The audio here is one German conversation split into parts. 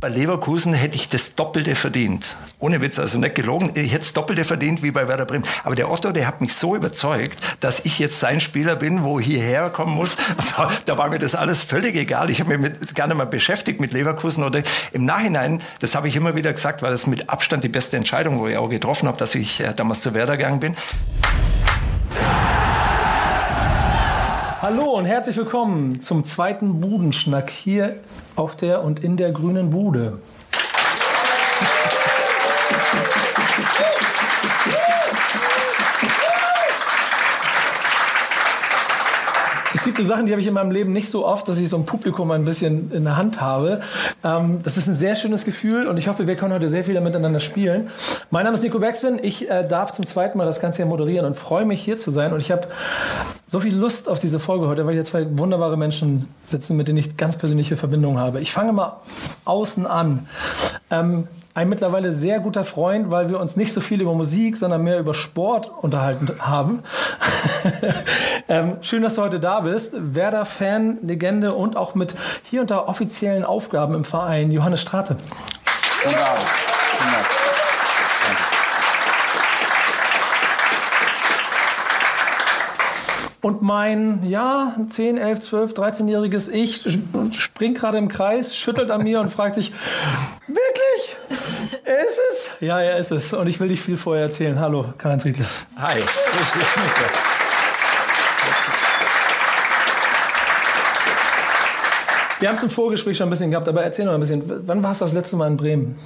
bei Leverkusen hätte ich das Doppelte verdient. Ohne Witz, also nicht gelogen. Ich hätte das Doppelte verdient wie bei Werder Bremen. Aber der Otto, der hat mich so überzeugt, dass ich jetzt sein Spieler bin, wo ich hierher kommen muss. Da, da war mir das alles völlig egal. Ich habe mich mit, gar nicht mal beschäftigt mit Leverkusen. Oder im Nachhinein, das habe ich immer wieder gesagt, war das mit Abstand die beste Entscheidung, wo ich auch getroffen habe, dass ich äh, damals zu Werder gegangen bin. Hallo und herzlich willkommen zum zweiten Budenschnack hier auf der und in der grünen Bude. So Sachen, die habe ich in meinem Leben nicht so oft, dass ich so ein Publikum ein bisschen in der Hand habe. Ähm, das ist ein sehr schönes Gefühl und ich hoffe, wir können heute sehr viel miteinander spielen. Mein Name ist Nico Bergspin. Ich äh, darf zum zweiten Mal das Ganze hier moderieren und freue mich hier zu sein. Und ich habe so viel Lust auf diese Folge heute, weil hier zwei wunderbare Menschen sitzen, mit denen ich ganz persönliche Verbindungen habe. Ich fange mal außen an. Ähm, ein mittlerweile sehr guter Freund, weil wir uns nicht so viel über Musik, sondern mehr über Sport unterhalten haben. ähm, schön, dass du heute da bist. Werder-Fan, Legende und auch mit hier und da offiziellen Aufgaben im Verein, Johannes Strate. Wunderbar. Wunderbar. Und mein, ja, 10, 11, 12, 13-jähriges Ich springt gerade im Kreis, schüttelt an mir und fragt sich, wirklich? Er ist es? Ja, er ist es. Und ich will dich viel vorher erzählen. Hallo, Karl-Heinz Riedle. Hi. Grüß dich. Wir haben es im Vorgespräch schon ein bisschen gehabt, aber erzähl noch ein bisschen. Wann warst du das letzte Mal in Bremen?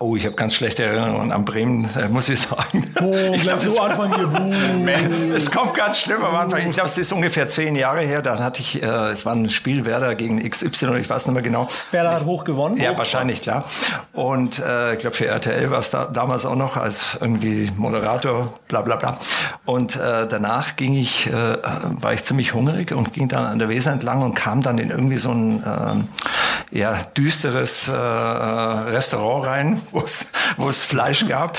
Oh, ich habe ganz schlechte Erinnerungen an Bremen, äh, muss ich sagen. Oh, ich glaub, so Anfang hier. es kommt ganz schlimm am Anfang. Ich glaube, es ist ungefähr zehn Jahre her. Da hatte ich, äh, es war ein Spiel Werder gegen XY, ich weiß nicht mehr genau. Werder hat hoch gewonnen. Ja, wahrscheinlich, klar. Und äh, ich glaube, für RTL war es da, damals auch noch als irgendwie Moderator, bla bla bla. Und äh, danach ging ich, äh, war ich ziemlich hungrig und ging dann an der Weser entlang und kam dann in irgendwie so ein äh, ja, düsteres äh, Restaurant rein, wo es Fleisch gab.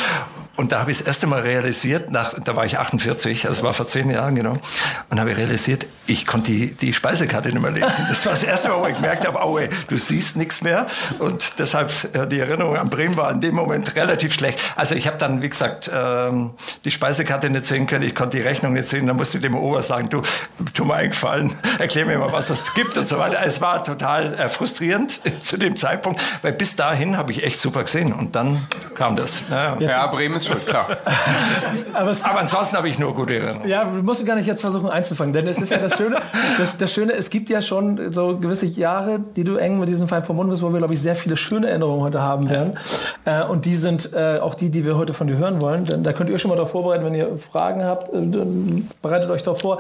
Und da habe ich das erste Mal realisiert, nach, da war ich 48, das war vor zehn Jahren genau, und habe realisiert, ich konnte die, die Speisekarte nicht mehr lesen. Das war das erste Mal, wo ich gemerkt habe, ey, du siehst nichts mehr. Und deshalb, ja, die Erinnerung an Bremen war in dem Moment relativ schlecht. Also ich habe dann, wie gesagt, ähm, die Speisekarte nicht sehen können, ich konnte die Rechnung nicht sehen. Dann musste ich dem Ober sagen, du, tu mir eingefallen, erklär mir mal, was es gibt und so weiter. Es war total äh, frustrierend zu dem Zeitpunkt, weil bis dahin habe ich echt super gesehen. Und dann kam das. Ja, ja Bremen ist schon klar. aber, aber, ansonsten habe ich nur gute Erinnerungen. Ja, du musst gar nicht jetzt versuchen einzufangen, denn es ist ja das Schöne, das, das, Schöne, es gibt ja schon so gewisse Jahre, die du eng mit diesem Verein verbunden bist, wo wir, glaube ich, sehr viele schöne Erinnerungen heute haben werden. Äh, und die sind äh, auch die, die wir heute von dir hören wollen. Denn da könnt ihr euch schon mal darauf vorbereiten, wenn ihr Fragen habt, äh, bereitet euch darauf vor.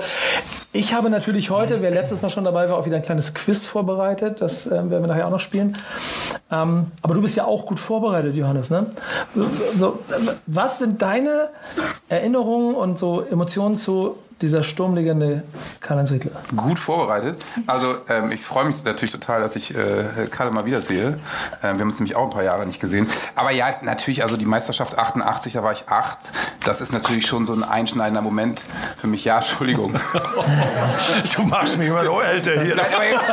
Ich habe natürlich heute, wer letztes Mal schon dabei war, auch wieder ein kleines Quiz vorbereitet. Das äh, werden wir nachher auch noch spielen. Ähm, aber du bist ja auch gut vorbereitet, Johannes. Ne? So, was sind deine Erinnerungen und so Emotionen zu dieser Sturmlegende Karl-Heinz Riedler? Gut vorbereitet. Also ähm, ich freue mich natürlich total, dass ich äh, Karl mal wiedersehe. Ähm, wir haben uns nämlich auch ein paar Jahre nicht gesehen. Aber ja, natürlich, also die Meisterschaft 88, da war ich acht. Das ist natürlich schon so ein einschneidender Moment für mich. Ja, Entschuldigung. du machst mich immer so älter hier. Nein, aber jetzt,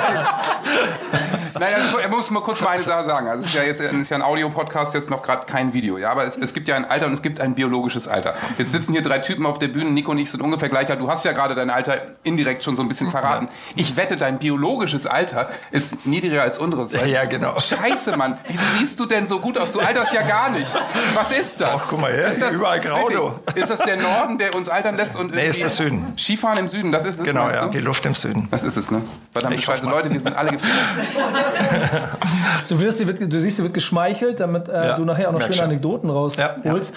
nein, also, er muss mal kurz mal eine Sache sagen. Also es ist ja jetzt ist ja ein Audio-Podcast, jetzt noch gerade kein Video. Ja, aber es, es gibt ja ein Alter und es gibt ein biologisches Alter. Jetzt sitzen hier drei Typen auf der Bühne. Nico und ich sind ungefähr gleich Alter, du hast ja gerade dein Alter indirekt schon so ein bisschen verraten. Ich wette, dein biologisches Alter ist niedriger als unseres. Ja, ja, genau. Scheiße, Mann. Wie siehst du denn so gut aus? Du alterst ja gar nicht. Was ist das? Ach, guck mal her, ist das, überall grau, du. Ist das der Norden, der uns altern lässt? Und nee, ist der Süden. Skifahren im Süden, das ist es? Genau, ja, die Luft im Süden. Das ist es, ne? Verdammt, scheiße Leute, wir sind alle gefilmt. du, wirst, du siehst, sie wird geschmeichelt, damit äh, ja, du nachher auch noch schöne Anekdoten rausholst.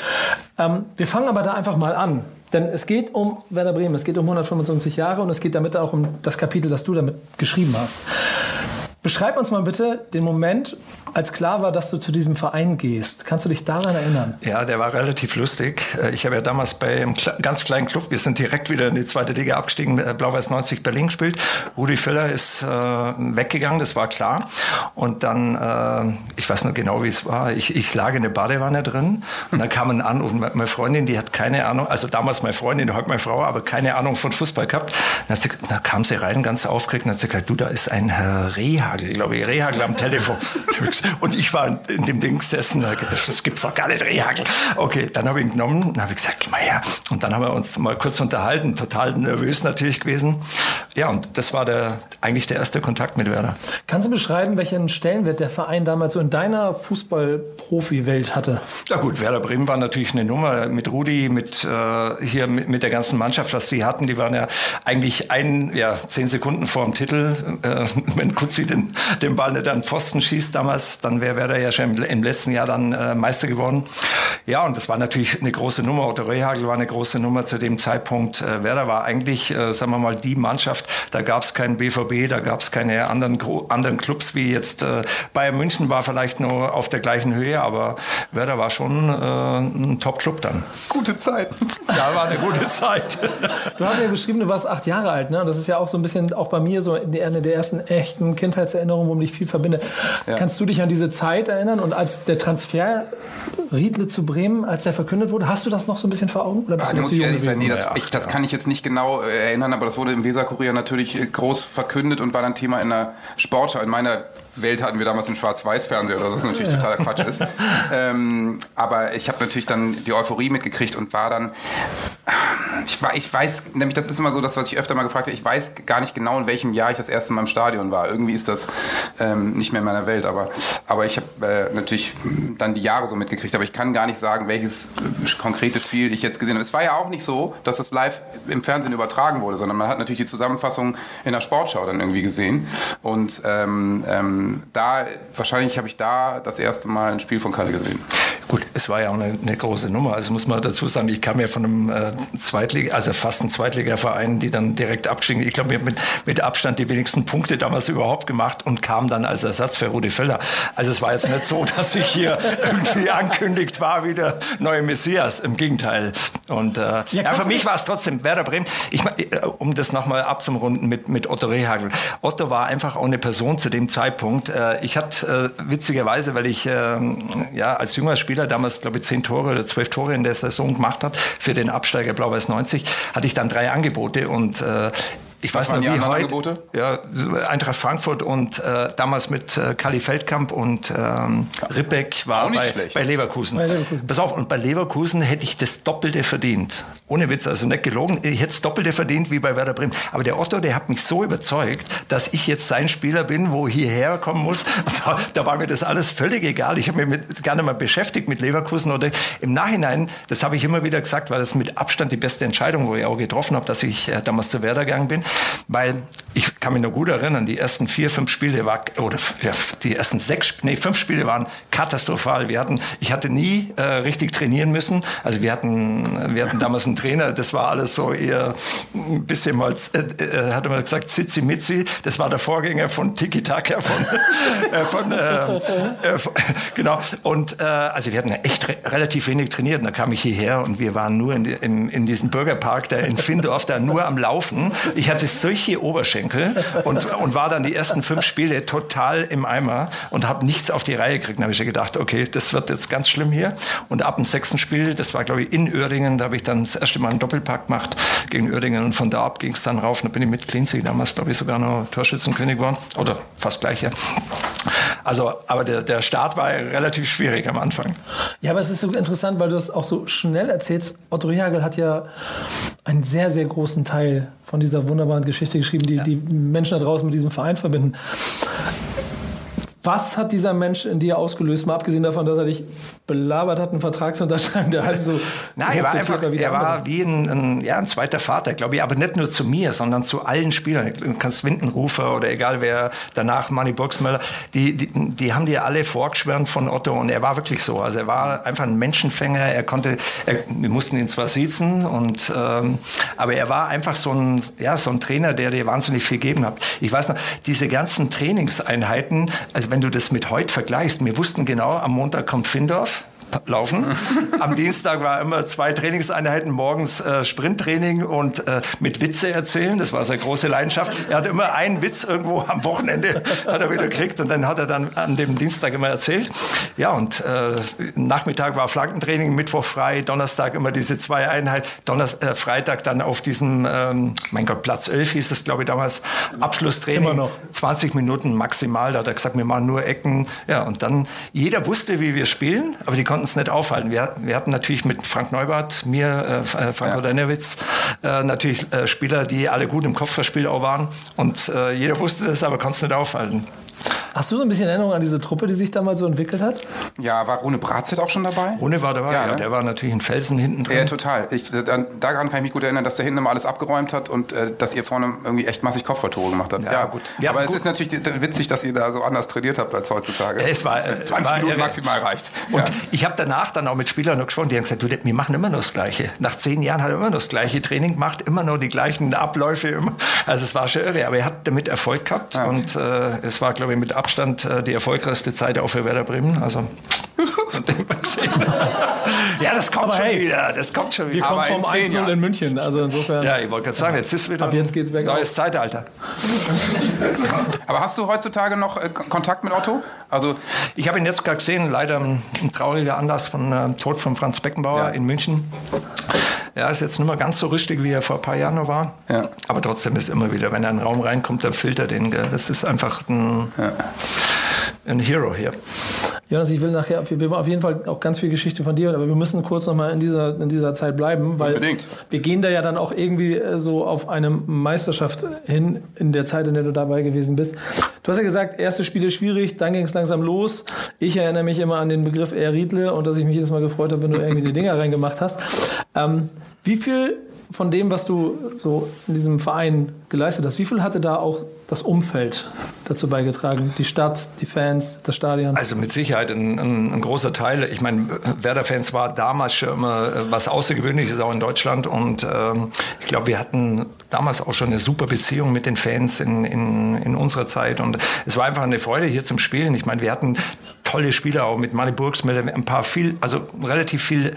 Ja, ähm, wir fangen aber da einfach mal an. Denn es geht um Werder Bremen, es geht um 125 Jahre und es geht damit auch um das Kapitel, das du damit geschrieben hast. Beschreib uns mal bitte den Moment, als klar war, dass du zu diesem Verein gehst. Kannst du dich daran erinnern? Ja, der war relativ lustig. Äh, ich habe ja damals bei einem ganz kleinen Club, wir sind direkt wieder in die zweite Liga abgestiegen, äh, Blau-Weiß 90 Berlin gespielt. Rudi Völler ist äh, weggegangen, das war klar. Und dann, äh, ich weiß noch genau, wie es war, ich, ich lag in der Badewanne drin und dann kam ein Anruf. Meine Freundin, die hat keine Ahnung, also damals meine Freundin, heute meine Frau, aber keine Ahnung von Fußball gehabt. Dann, sie, dann kam sie rein, ganz aufgeregt, und hat sie gesagt, du, da ist ein Herr Reha Glaube ich, Rehagel am Telefon. Und ich war in dem Ding gesessen, das gibt's doch gar nicht, Rehagel. Okay, dann habe ich ihn genommen und habe gesagt, geh mal her. Und dann haben wir uns mal kurz unterhalten, total nervös natürlich gewesen. Ja, und das war der, eigentlich der erste Kontakt mit Werder. Kannst du beschreiben, welchen Stellenwert der Verein damals so in deiner Fußball-Profi-Welt hatte? Ja gut, Werder Bremen war natürlich eine Nummer mit Rudi, mit äh, hier mit, mit der ganzen Mannschaft, was die hatten. Die waren ja eigentlich ein, ja, zehn Sekunden vor dem Titel. Äh, wenn Kutzi den, den Ball nicht an Pfosten schießt damals, dann wäre Werder ja schon im, im letzten Jahr dann äh, Meister geworden. Ja, und das war natürlich eine große Nummer. Otto Rehagel war eine große Nummer zu dem Zeitpunkt. Äh, Werder war eigentlich, äh, sagen wir mal, die Mannschaft. Da gab es keinen BVB, da gab es keine anderen, anderen Clubs wie jetzt äh, Bayern München war vielleicht nur auf der gleichen Höhe, aber Werder war schon äh, ein Top-Club dann. Gute Zeit. Ja, war eine gute Zeit. Du hast ja beschrieben, du warst acht Jahre alt. Ne? Das ist ja auch so ein bisschen auch bei mir so eine der ersten echten Kindheitserinnerungen, womit ich viel verbinde. Ja. Kannst du dich an diese Zeit erinnern? Und als der Transfer Riedle zu Bremen, als der verkündet wurde, hast du das noch so ein bisschen vor Augen? Oder bist ah, du muss ich ehrlich sein, nee, das, ich, das kann ich jetzt nicht genau äh, erinnern, aber das wurde im Weserkurier natürlich äh, groß verkündet und war dann Thema in der Sportschau. In meiner Welt hatten wir damals einen Schwarz-Weiß-Fernseher oder so, was natürlich ja. totaler Quatsch ist. ähm, aber ich habe natürlich dann die Euphorie mitgekriegt und war dann, ich, ich weiß, nämlich das ist immer so das, was ich öfter mal gefragt habe, ich weiß gar nicht genau, in welchem Jahr ich das erste Mal im Stadion war. Irgendwie ist das ähm, nicht mehr in meiner Welt, aber, aber ich habe äh, natürlich dann die Jahre so mitgekriegt, aber ich kann gar nicht sagen, welches konkrete Spiel ich jetzt gesehen habe. Es war ja auch nicht so, dass das live im Fernsehen übertragen wurde, sondern man hat natürlich die Zusammenfassung in der Sportschau dann irgendwie gesehen und ähm, ähm, da, wahrscheinlich habe ich da das erste Mal ein Spiel von Kalle gesehen. Gut, es war ja auch eine, eine, große Nummer. Also muss man dazu sagen, ich kam ja von einem äh, Zweitliga, also fast ein Zweitligaverein, die dann direkt abgestiegen. Ich glaube, mit, mit Abstand die wenigsten Punkte damals überhaupt gemacht und kam dann als Ersatz für Rudi Völler. Also es war jetzt nicht so, dass ich hier irgendwie ankündigt war wie der neue Messias. Im Gegenteil. Und äh, ja, ja, für mich war es trotzdem Werder Bremen. Ich, äh, um das nochmal abzumrunden mit, mit Otto Rehagel. Otto war einfach auch eine Person zu dem Zeitpunkt. Äh, ich hatte äh, witzigerweise, weil ich äh, ja als junger Spieler Spieler, damals glaube ich zehn Tore oder zwölf Tore in der Saison gemacht hat für den Absteiger Blau-Weiß 90, hatte ich dann drei Angebote und äh, ich weiß noch, wie heute. Angebote? Ja, Eintracht Frankfurt und äh, damals mit äh, Kali Feldkamp und ähm, Ribbeck war bei, bei, Leverkusen. bei, Leverkusen. Pass auf, und bei Leverkusen hätte ich das Doppelte verdient. Ohne Witz, also nicht gelogen. Ich hätte das Doppelte verdient wie bei Werder Bremen. Aber der Otto, der hat mich so überzeugt, dass ich jetzt sein Spieler bin, wo hierher kommen muss. Da, da, war mir das alles völlig egal. Ich habe mich mit, gerne mal beschäftigt mit Leverkusen. Oder im Nachhinein, das habe ich immer wieder gesagt, war das mit Abstand die beste Entscheidung, wo ich auch getroffen habe, dass ich äh, damals zu Werder gegangen bin. Weil ich kann mich noch gut erinnern, die ersten vier, fünf Spiele war, oder die ersten sechs, nee, fünf Spiele waren katastrophal. Wir hatten, ich hatte nie äh, richtig trainieren müssen. Also wir hatten, wir hatten damals einen Trainer, das war alles so eher ein bisschen mal, äh, äh, hat man gesagt, Zizi Mitzi. Das war der Vorgänger von Tiki Taka von, äh, von, äh, äh, genau. Und äh, also wir hatten echt re relativ wenig trainiert. Und da kam ich hierher und wir waren nur in, in, in diesem Bürgerpark da in Findorf, da nur am Laufen. Ich hatte solche Oberschenkel und, und war dann die ersten fünf Spiele total im Eimer und habe nichts auf die Reihe gekriegt. Da habe ich gedacht, okay, das wird jetzt ganz schlimm hier. Und ab dem sechsten Spiel, das war glaube ich in Uerdingen, da habe ich dann das erste Mal einen Doppelpack gemacht gegen Uerdingen und von da ab ging es dann rauf. Da bin ich mit Cleansey damals glaube ich sogar noch Torschützenkönig geworden oder fast gleich, ja. Also, aber der, der Start war relativ schwierig am Anfang. Ja, aber es ist so interessant, weil du das auch so schnell erzählst. Otto Rehagel hat ja einen sehr, sehr großen Teil von dieser wunderbaren Geschichte geschrieben, die ja. die Menschen da draußen mit diesem Verein verbinden. Was hat dieser Mensch in dir ausgelöst, mal abgesehen davon, dass er dich belabert hat, einen Vertrag zu unterschreiben, der halt so. Nein, er war einfach, er war wie ein, ein, ja, ein zweiter Vater, glaube ich, aber nicht nur zu mir, sondern zu allen Spielern. Du kannst Windenrufer oder egal wer danach, Manny Burgsmüller, die, die, die haben dir alle vorgeschwärmt von Otto und er war wirklich so. Also er war einfach ein Menschenfänger, er konnte, er, wir mussten ihn zwar sitzen und, ähm, aber er war einfach so ein, ja, so ein Trainer, der dir wahnsinnig viel gegeben hat. Ich weiß noch, diese ganzen Trainingseinheiten, also wenn du das mit heute vergleichst, wir wussten genau, am Montag kommt Findorf, laufen. Am Dienstag war immer zwei Trainingseinheiten, morgens äh, Sprinttraining und äh, mit Witze erzählen. Das war seine große Leidenschaft. Er hat immer einen Witz irgendwo am Wochenende hat er wieder gekriegt und dann hat er dann an dem Dienstag immer erzählt. Ja, und äh, Nachmittag war Flankentraining, Mittwoch frei, Donnerstag immer diese zwei Einheiten, Donnerstag, äh, Freitag dann auf diesem, ähm, mein Gott, Platz 11 hieß es, glaube ich, damals, Abschlusstraining. Immer noch. 20 Minuten maximal, da hat er gesagt, wir machen nur Ecken. Ja, und dann, jeder wusste, wie wir spielen, aber die konnten es nicht aufhalten. Wir, wir hatten natürlich mit Frank Neubart, mir, äh, äh Frank Ja. ja. äh, natürlich äh, Spieler, die alle gut im Kopfballspiel auch waren. Und äh, jeder wusste das, aber konnte es nicht aufhalten. Hast du so ein bisschen Erinnerung an diese Truppe, die sich damals so entwickelt hat? Ja, war Rune Bratzett auch schon dabei? Rune war dabei, Ja, ja, ne? der war natürlich ein Felsen hinten drin. Ja, total. Ich, dann, daran kann ich mich gut erinnern, dass der hinten immer alles abgeräumt hat und äh, dass ihr vorne irgendwie echt massig Kopfballtore gemacht habt. Ja, gut. Wir Aber es gut- ist natürlich witzig, dass ihr da so anders trainiert habt als heutzutage. Es war, äh, 20 war Minuten irre. maximal reicht. Und Ja. ich habe danach dann auch mit Spielern noch gesprochen, die haben gesagt, du, wir machen immer noch das Gleiche. Nach zehn Jahren hat er immer noch das gleiche Training gemacht, immer noch die gleichen Abläufe. Immer. Also es war schon irre, aber er hat damit Erfolg gehabt Ja. und äh, es war, glaube ich, mit Abstand äh, die erfolgreichste Zeit auch für Werder Bremen. Also ja, das kommt Aber schon hey, wieder, das kommt schon Wir wieder. Aber kommen vom zehn 1-0 Jahren. in München. Also insofern. Ja, ich wollte gerade sagen, jetzt ist wieder Ab jetzt geht's bergauf. neues Zeitalter. Aber hast du heutzutage noch äh, Kontakt mit Otto? Also Ich habe ihn jetzt gerade gesehen, leider ein, ein trauriger Anlass von äh, Tod von Franz Beckenbauer Ja. in München. Er ist jetzt nicht mehr ganz so richtig, wie er vor ein paar Jahren noch war. Ja. Aber trotzdem ist immer wieder, wenn er in einen Raum reinkommt, dann filtert er den. Gell? Das ist einfach ein, ein Hero hier. Jonas, ich will nachher, wir auf jeden Fall auch ganz viel Geschichte von dir, aber wir müssen kurz nochmal in dieser, in dieser Zeit bleiben, weil Unbedingt. wir gehen da ja dann auch irgendwie äh, so auf eine Meisterschaft hin in der Zeit, in der du dabei gewesen bist. Du hast ja gesagt, erste Spiele schwierig, dann ging es langsam los. Ich erinnere mich immer an den Begriff Air Riedle und dass ich mich jedes Mal gefreut habe, wenn du irgendwie die Dinger reingemacht hast. Ähm, wie viel von dem, was du so in diesem Verein geleistet hast, wie viel hatte da auch das Umfeld dazu beigetragen? Die Stadt, die Fans, das Stadion? Also mit Sicherheit ein, ein, ein großer Teil. Ich meine, Werder-Fans war damals schon immer äh, was Außergewöhnliches auch in Deutschland und ähm, ich glaube, wir hatten damals auch schon eine super Beziehung mit den Fans in, in, in unserer Zeit und es war einfach eine Freude hier zum Spielen. Ich meine, wir hatten tolle Spieler auch mit Manny Burgsmüller, ein paar viel, also relativ viel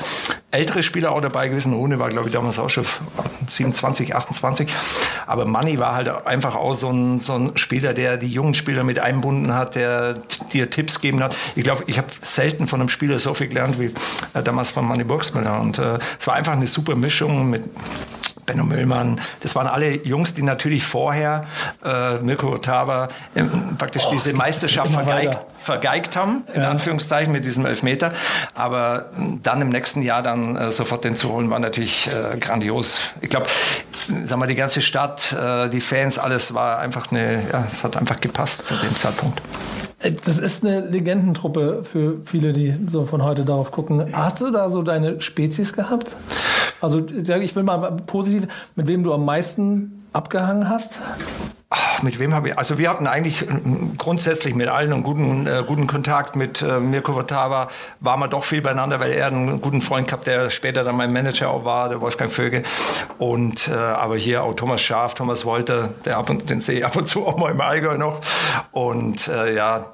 ältere Spieler auch dabei gewesen. Rune war, glaube ich, damals auch schon 27, 28. Aber Manny war halt einfach auch so ein, so ein Spieler, der die jungen Spieler mit einbunden hat, der dir Tipps gegeben hat. Ich glaube, ich habe selten von einem Spieler so viel gelernt wie äh, damals von Manny Burgsmüller. Und äh, es war einfach eine super Mischung mit Benno Müllmann, das waren alle Jungs, die natürlich vorher äh, Mirko Otava ähm, praktisch Oh, diese Meisterschaft vergeigt, vergeigt haben, in Ja. Anführungszeichen mit diesem Elfmeter. Aber dann im nächsten Jahr dann äh, sofort den zu holen, war natürlich äh, grandios. Ich glaube, sag mal, die ganze Stadt, äh, die Fans, alles war einfach eine, ja, es hat einfach gepasst zu dem Zeitpunkt. Äh, Das ist eine Legendentruppe für viele, die so von heute darauf gucken. Hast du da so deine Spezies gehabt? Also ich will mal positiv, mit wem du am meisten abgehangen hast? Mit wem habe ich? Also wir hatten eigentlich äh, grundsätzlich mit allen einen guten, äh, guten Kontakt. Mit äh, Mirko Votava waren wir doch viel beieinander, weil er einen guten Freund gehabt, der später dann mein Manager auch war, der Wolfgang Vöge. Und äh, aber hier auch Thomas Schaaf, Thomas Wolter, der ab und den sehe ich ab und zu auch mal im Allgäu noch. Und äh, ja.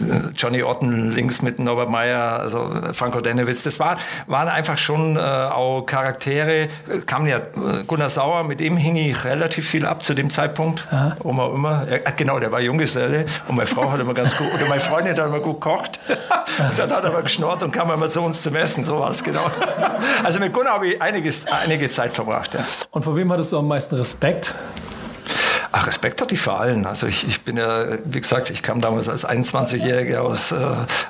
Äh, Johnny Otten links mit Norbert Meyer, also Franco Denewitz. Das war, waren einfach schon äh, auch Charaktere. Äh, Kam ja äh, Gunnar Sauer, mit dem hing ich relativ viel ab zu dem Zeitpunkt. Oma immer. Ja, äh, genau, der war Junggeselle und meine Frau hat immer ganz gut, oder meine Freundin hat immer gut gekocht. und dann hat er mal geschnurrt und kam immer zu uns zum Essen. So war es genau. Also mit Gunnar habe ich einiges, einige Zeit verbracht. Ja. Und vor wem hattest du am meisten Respekt? Ach, Respekt hatte ich vor allen. Also ich, ich bin ja, wie gesagt, ich kam damals als 21-Jähriger aus, äh,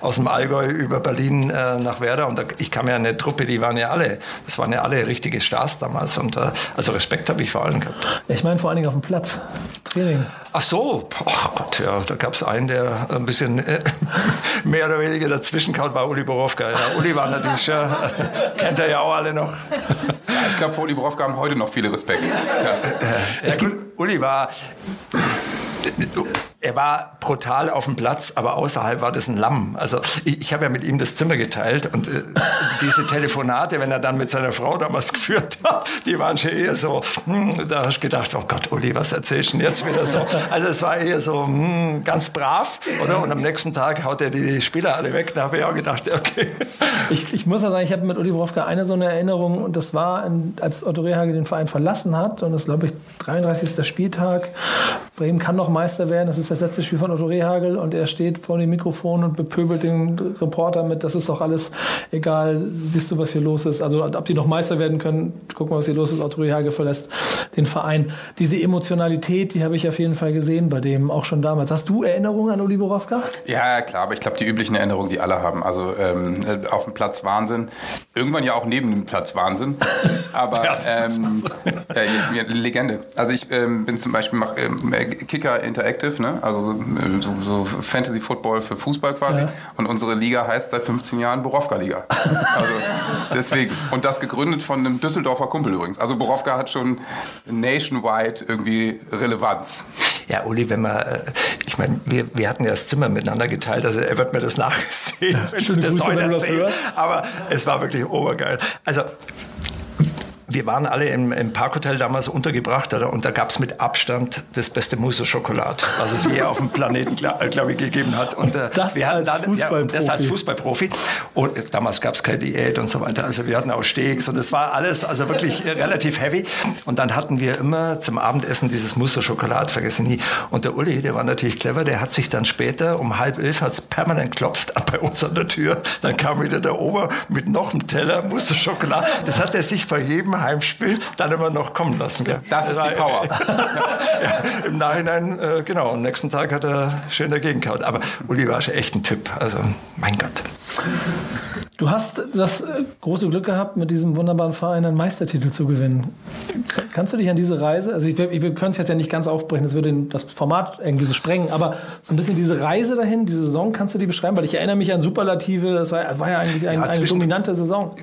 aus dem Allgäu über Berlin äh, nach Werder und da, ich kam ja in eine Truppe, die waren ja alle, das waren ja alle richtige Stars damals und äh, also Respekt habe ich vor allen gehabt. Ich meine vor allen Dingen auf dem Platz. Training. Ach so, oh Gott, ja, da gab es einen, der ein bisschen äh, mehr oder weniger dazwischen kaut, war Uli Borowka. Ja, Uli war natürlich, ja, kennt er ja auch alle noch. ich glaube, vor Uli Borowka haben heute noch viele Respekt. Ja. Ja, gut, Uli war, er war brutal auf dem Platz, aber außerhalb war das ein Lamm. Also ich, ich habe ja mit ihm das Zimmer geteilt und äh, diese Telefonate, wenn er dann mit seiner Frau damals geführt hat, die waren schon eher so, hm, da hast du gedacht, oh Gott, Uli, was erzählst du denn jetzt wieder so? Also es war eher so hm, ganz brav, oder? Und am nächsten Tag haut er die Spieler alle weg. Da habe ich auch gedacht, okay. Ich, ich muss auch sagen, ich habe mit Uli Borowka eine so eine Erinnerung und das war, als Otto Rehagel den Verein verlassen hat und das glaube ich 33. Spieltag. Bremen kann noch Meister werden. Das ist das letzte Spiel von Otto Rehagel und er steht vor dem Mikrofon und bepöbelt den Reporter mit, das ist doch alles egal, siehst du, was hier los ist. Also ob die noch Meister werden können, gucken wir, was hier los ist. Otto Rehagel verlässt den Verein. Diese Emotionalität, die habe ich auf jeden Fall gesehen bei dem, auch schon damals. Hast du Erinnerungen an Uli Borowka? Ja, klar, aber ich glaube, die üblichen Erinnerungen, die alle haben. Also ähm, auf dem Platz Wahnsinn. Irgendwann ja auch neben dem Platz Wahnsinn. Aber ähm, äh, Legende. Also ich ähm, bin zum Beispiel mach, ähm, Kicker Interactive, ne? also so, so, so Fantasy Football für Fußball quasi. Ja. Und unsere Liga heißt seit 15 Jahren Borowka Liga. Also deswegen. Und das gegründet von einem Düsseldorfer Kumpel übrigens. Also Borowka hat schon nationwide irgendwie Relevanz. Ja, Uli, wenn man, äh, ich meine, wir, wir hatten ja das Zimmer miteinander geteilt, also er wird mir das nachsehen, ja, wenn das Grüße, wenn du das hörst. Aber es war wirklich obergeil. Also wir waren alle im, im Parkhotel damals untergebracht oder? und da gab es mit Abstand das beste Mousse Schokolade, was es je auf dem Planeten, glaube glaub ich, gegeben hat. Und, äh, das, wir als dann, ja, das als Fußballprofi. Und äh, damals gab es keine Diät und so weiter. Also wir hatten auch Steaks und es war alles also wirklich relativ heavy. Und dann hatten wir immer zum Abendessen dieses Mousse Schokolade, vergessen nie. Und der Uli, der war natürlich clever, der hat sich dann später um halb elf hat's permanent klopft bei uns an der Tür. Dann kam wieder der Ober mit noch einem Teller Mousse Schokolade. Das hat er sich vor Heimspiel dann immer noch kommen lassen. Gell? Das ist die Power. ja, Im Nachhinein, äh, genau, am nächsten Tag hat er schön dagegen gehauen. Aber Uli war schon echt ein Typ. Also, mein Gott. Du hast das äh, große Glück gehabt, mit diesem wunderbaren Verein einen Meistertitel zu gewinnen. Kannst du dich an diese Reise, also ich, wir, wir können es jetzt ja nicht ganz aufbrechen, das würde das Format irgendwie so sprengen, aber so ein bisschen diese Reise dahin, diese Saison, kannst du die beschreiben? Weil ich erinnere mich an Superlative, das war, war ja eigentlich ein, ja, eine dominante Saison.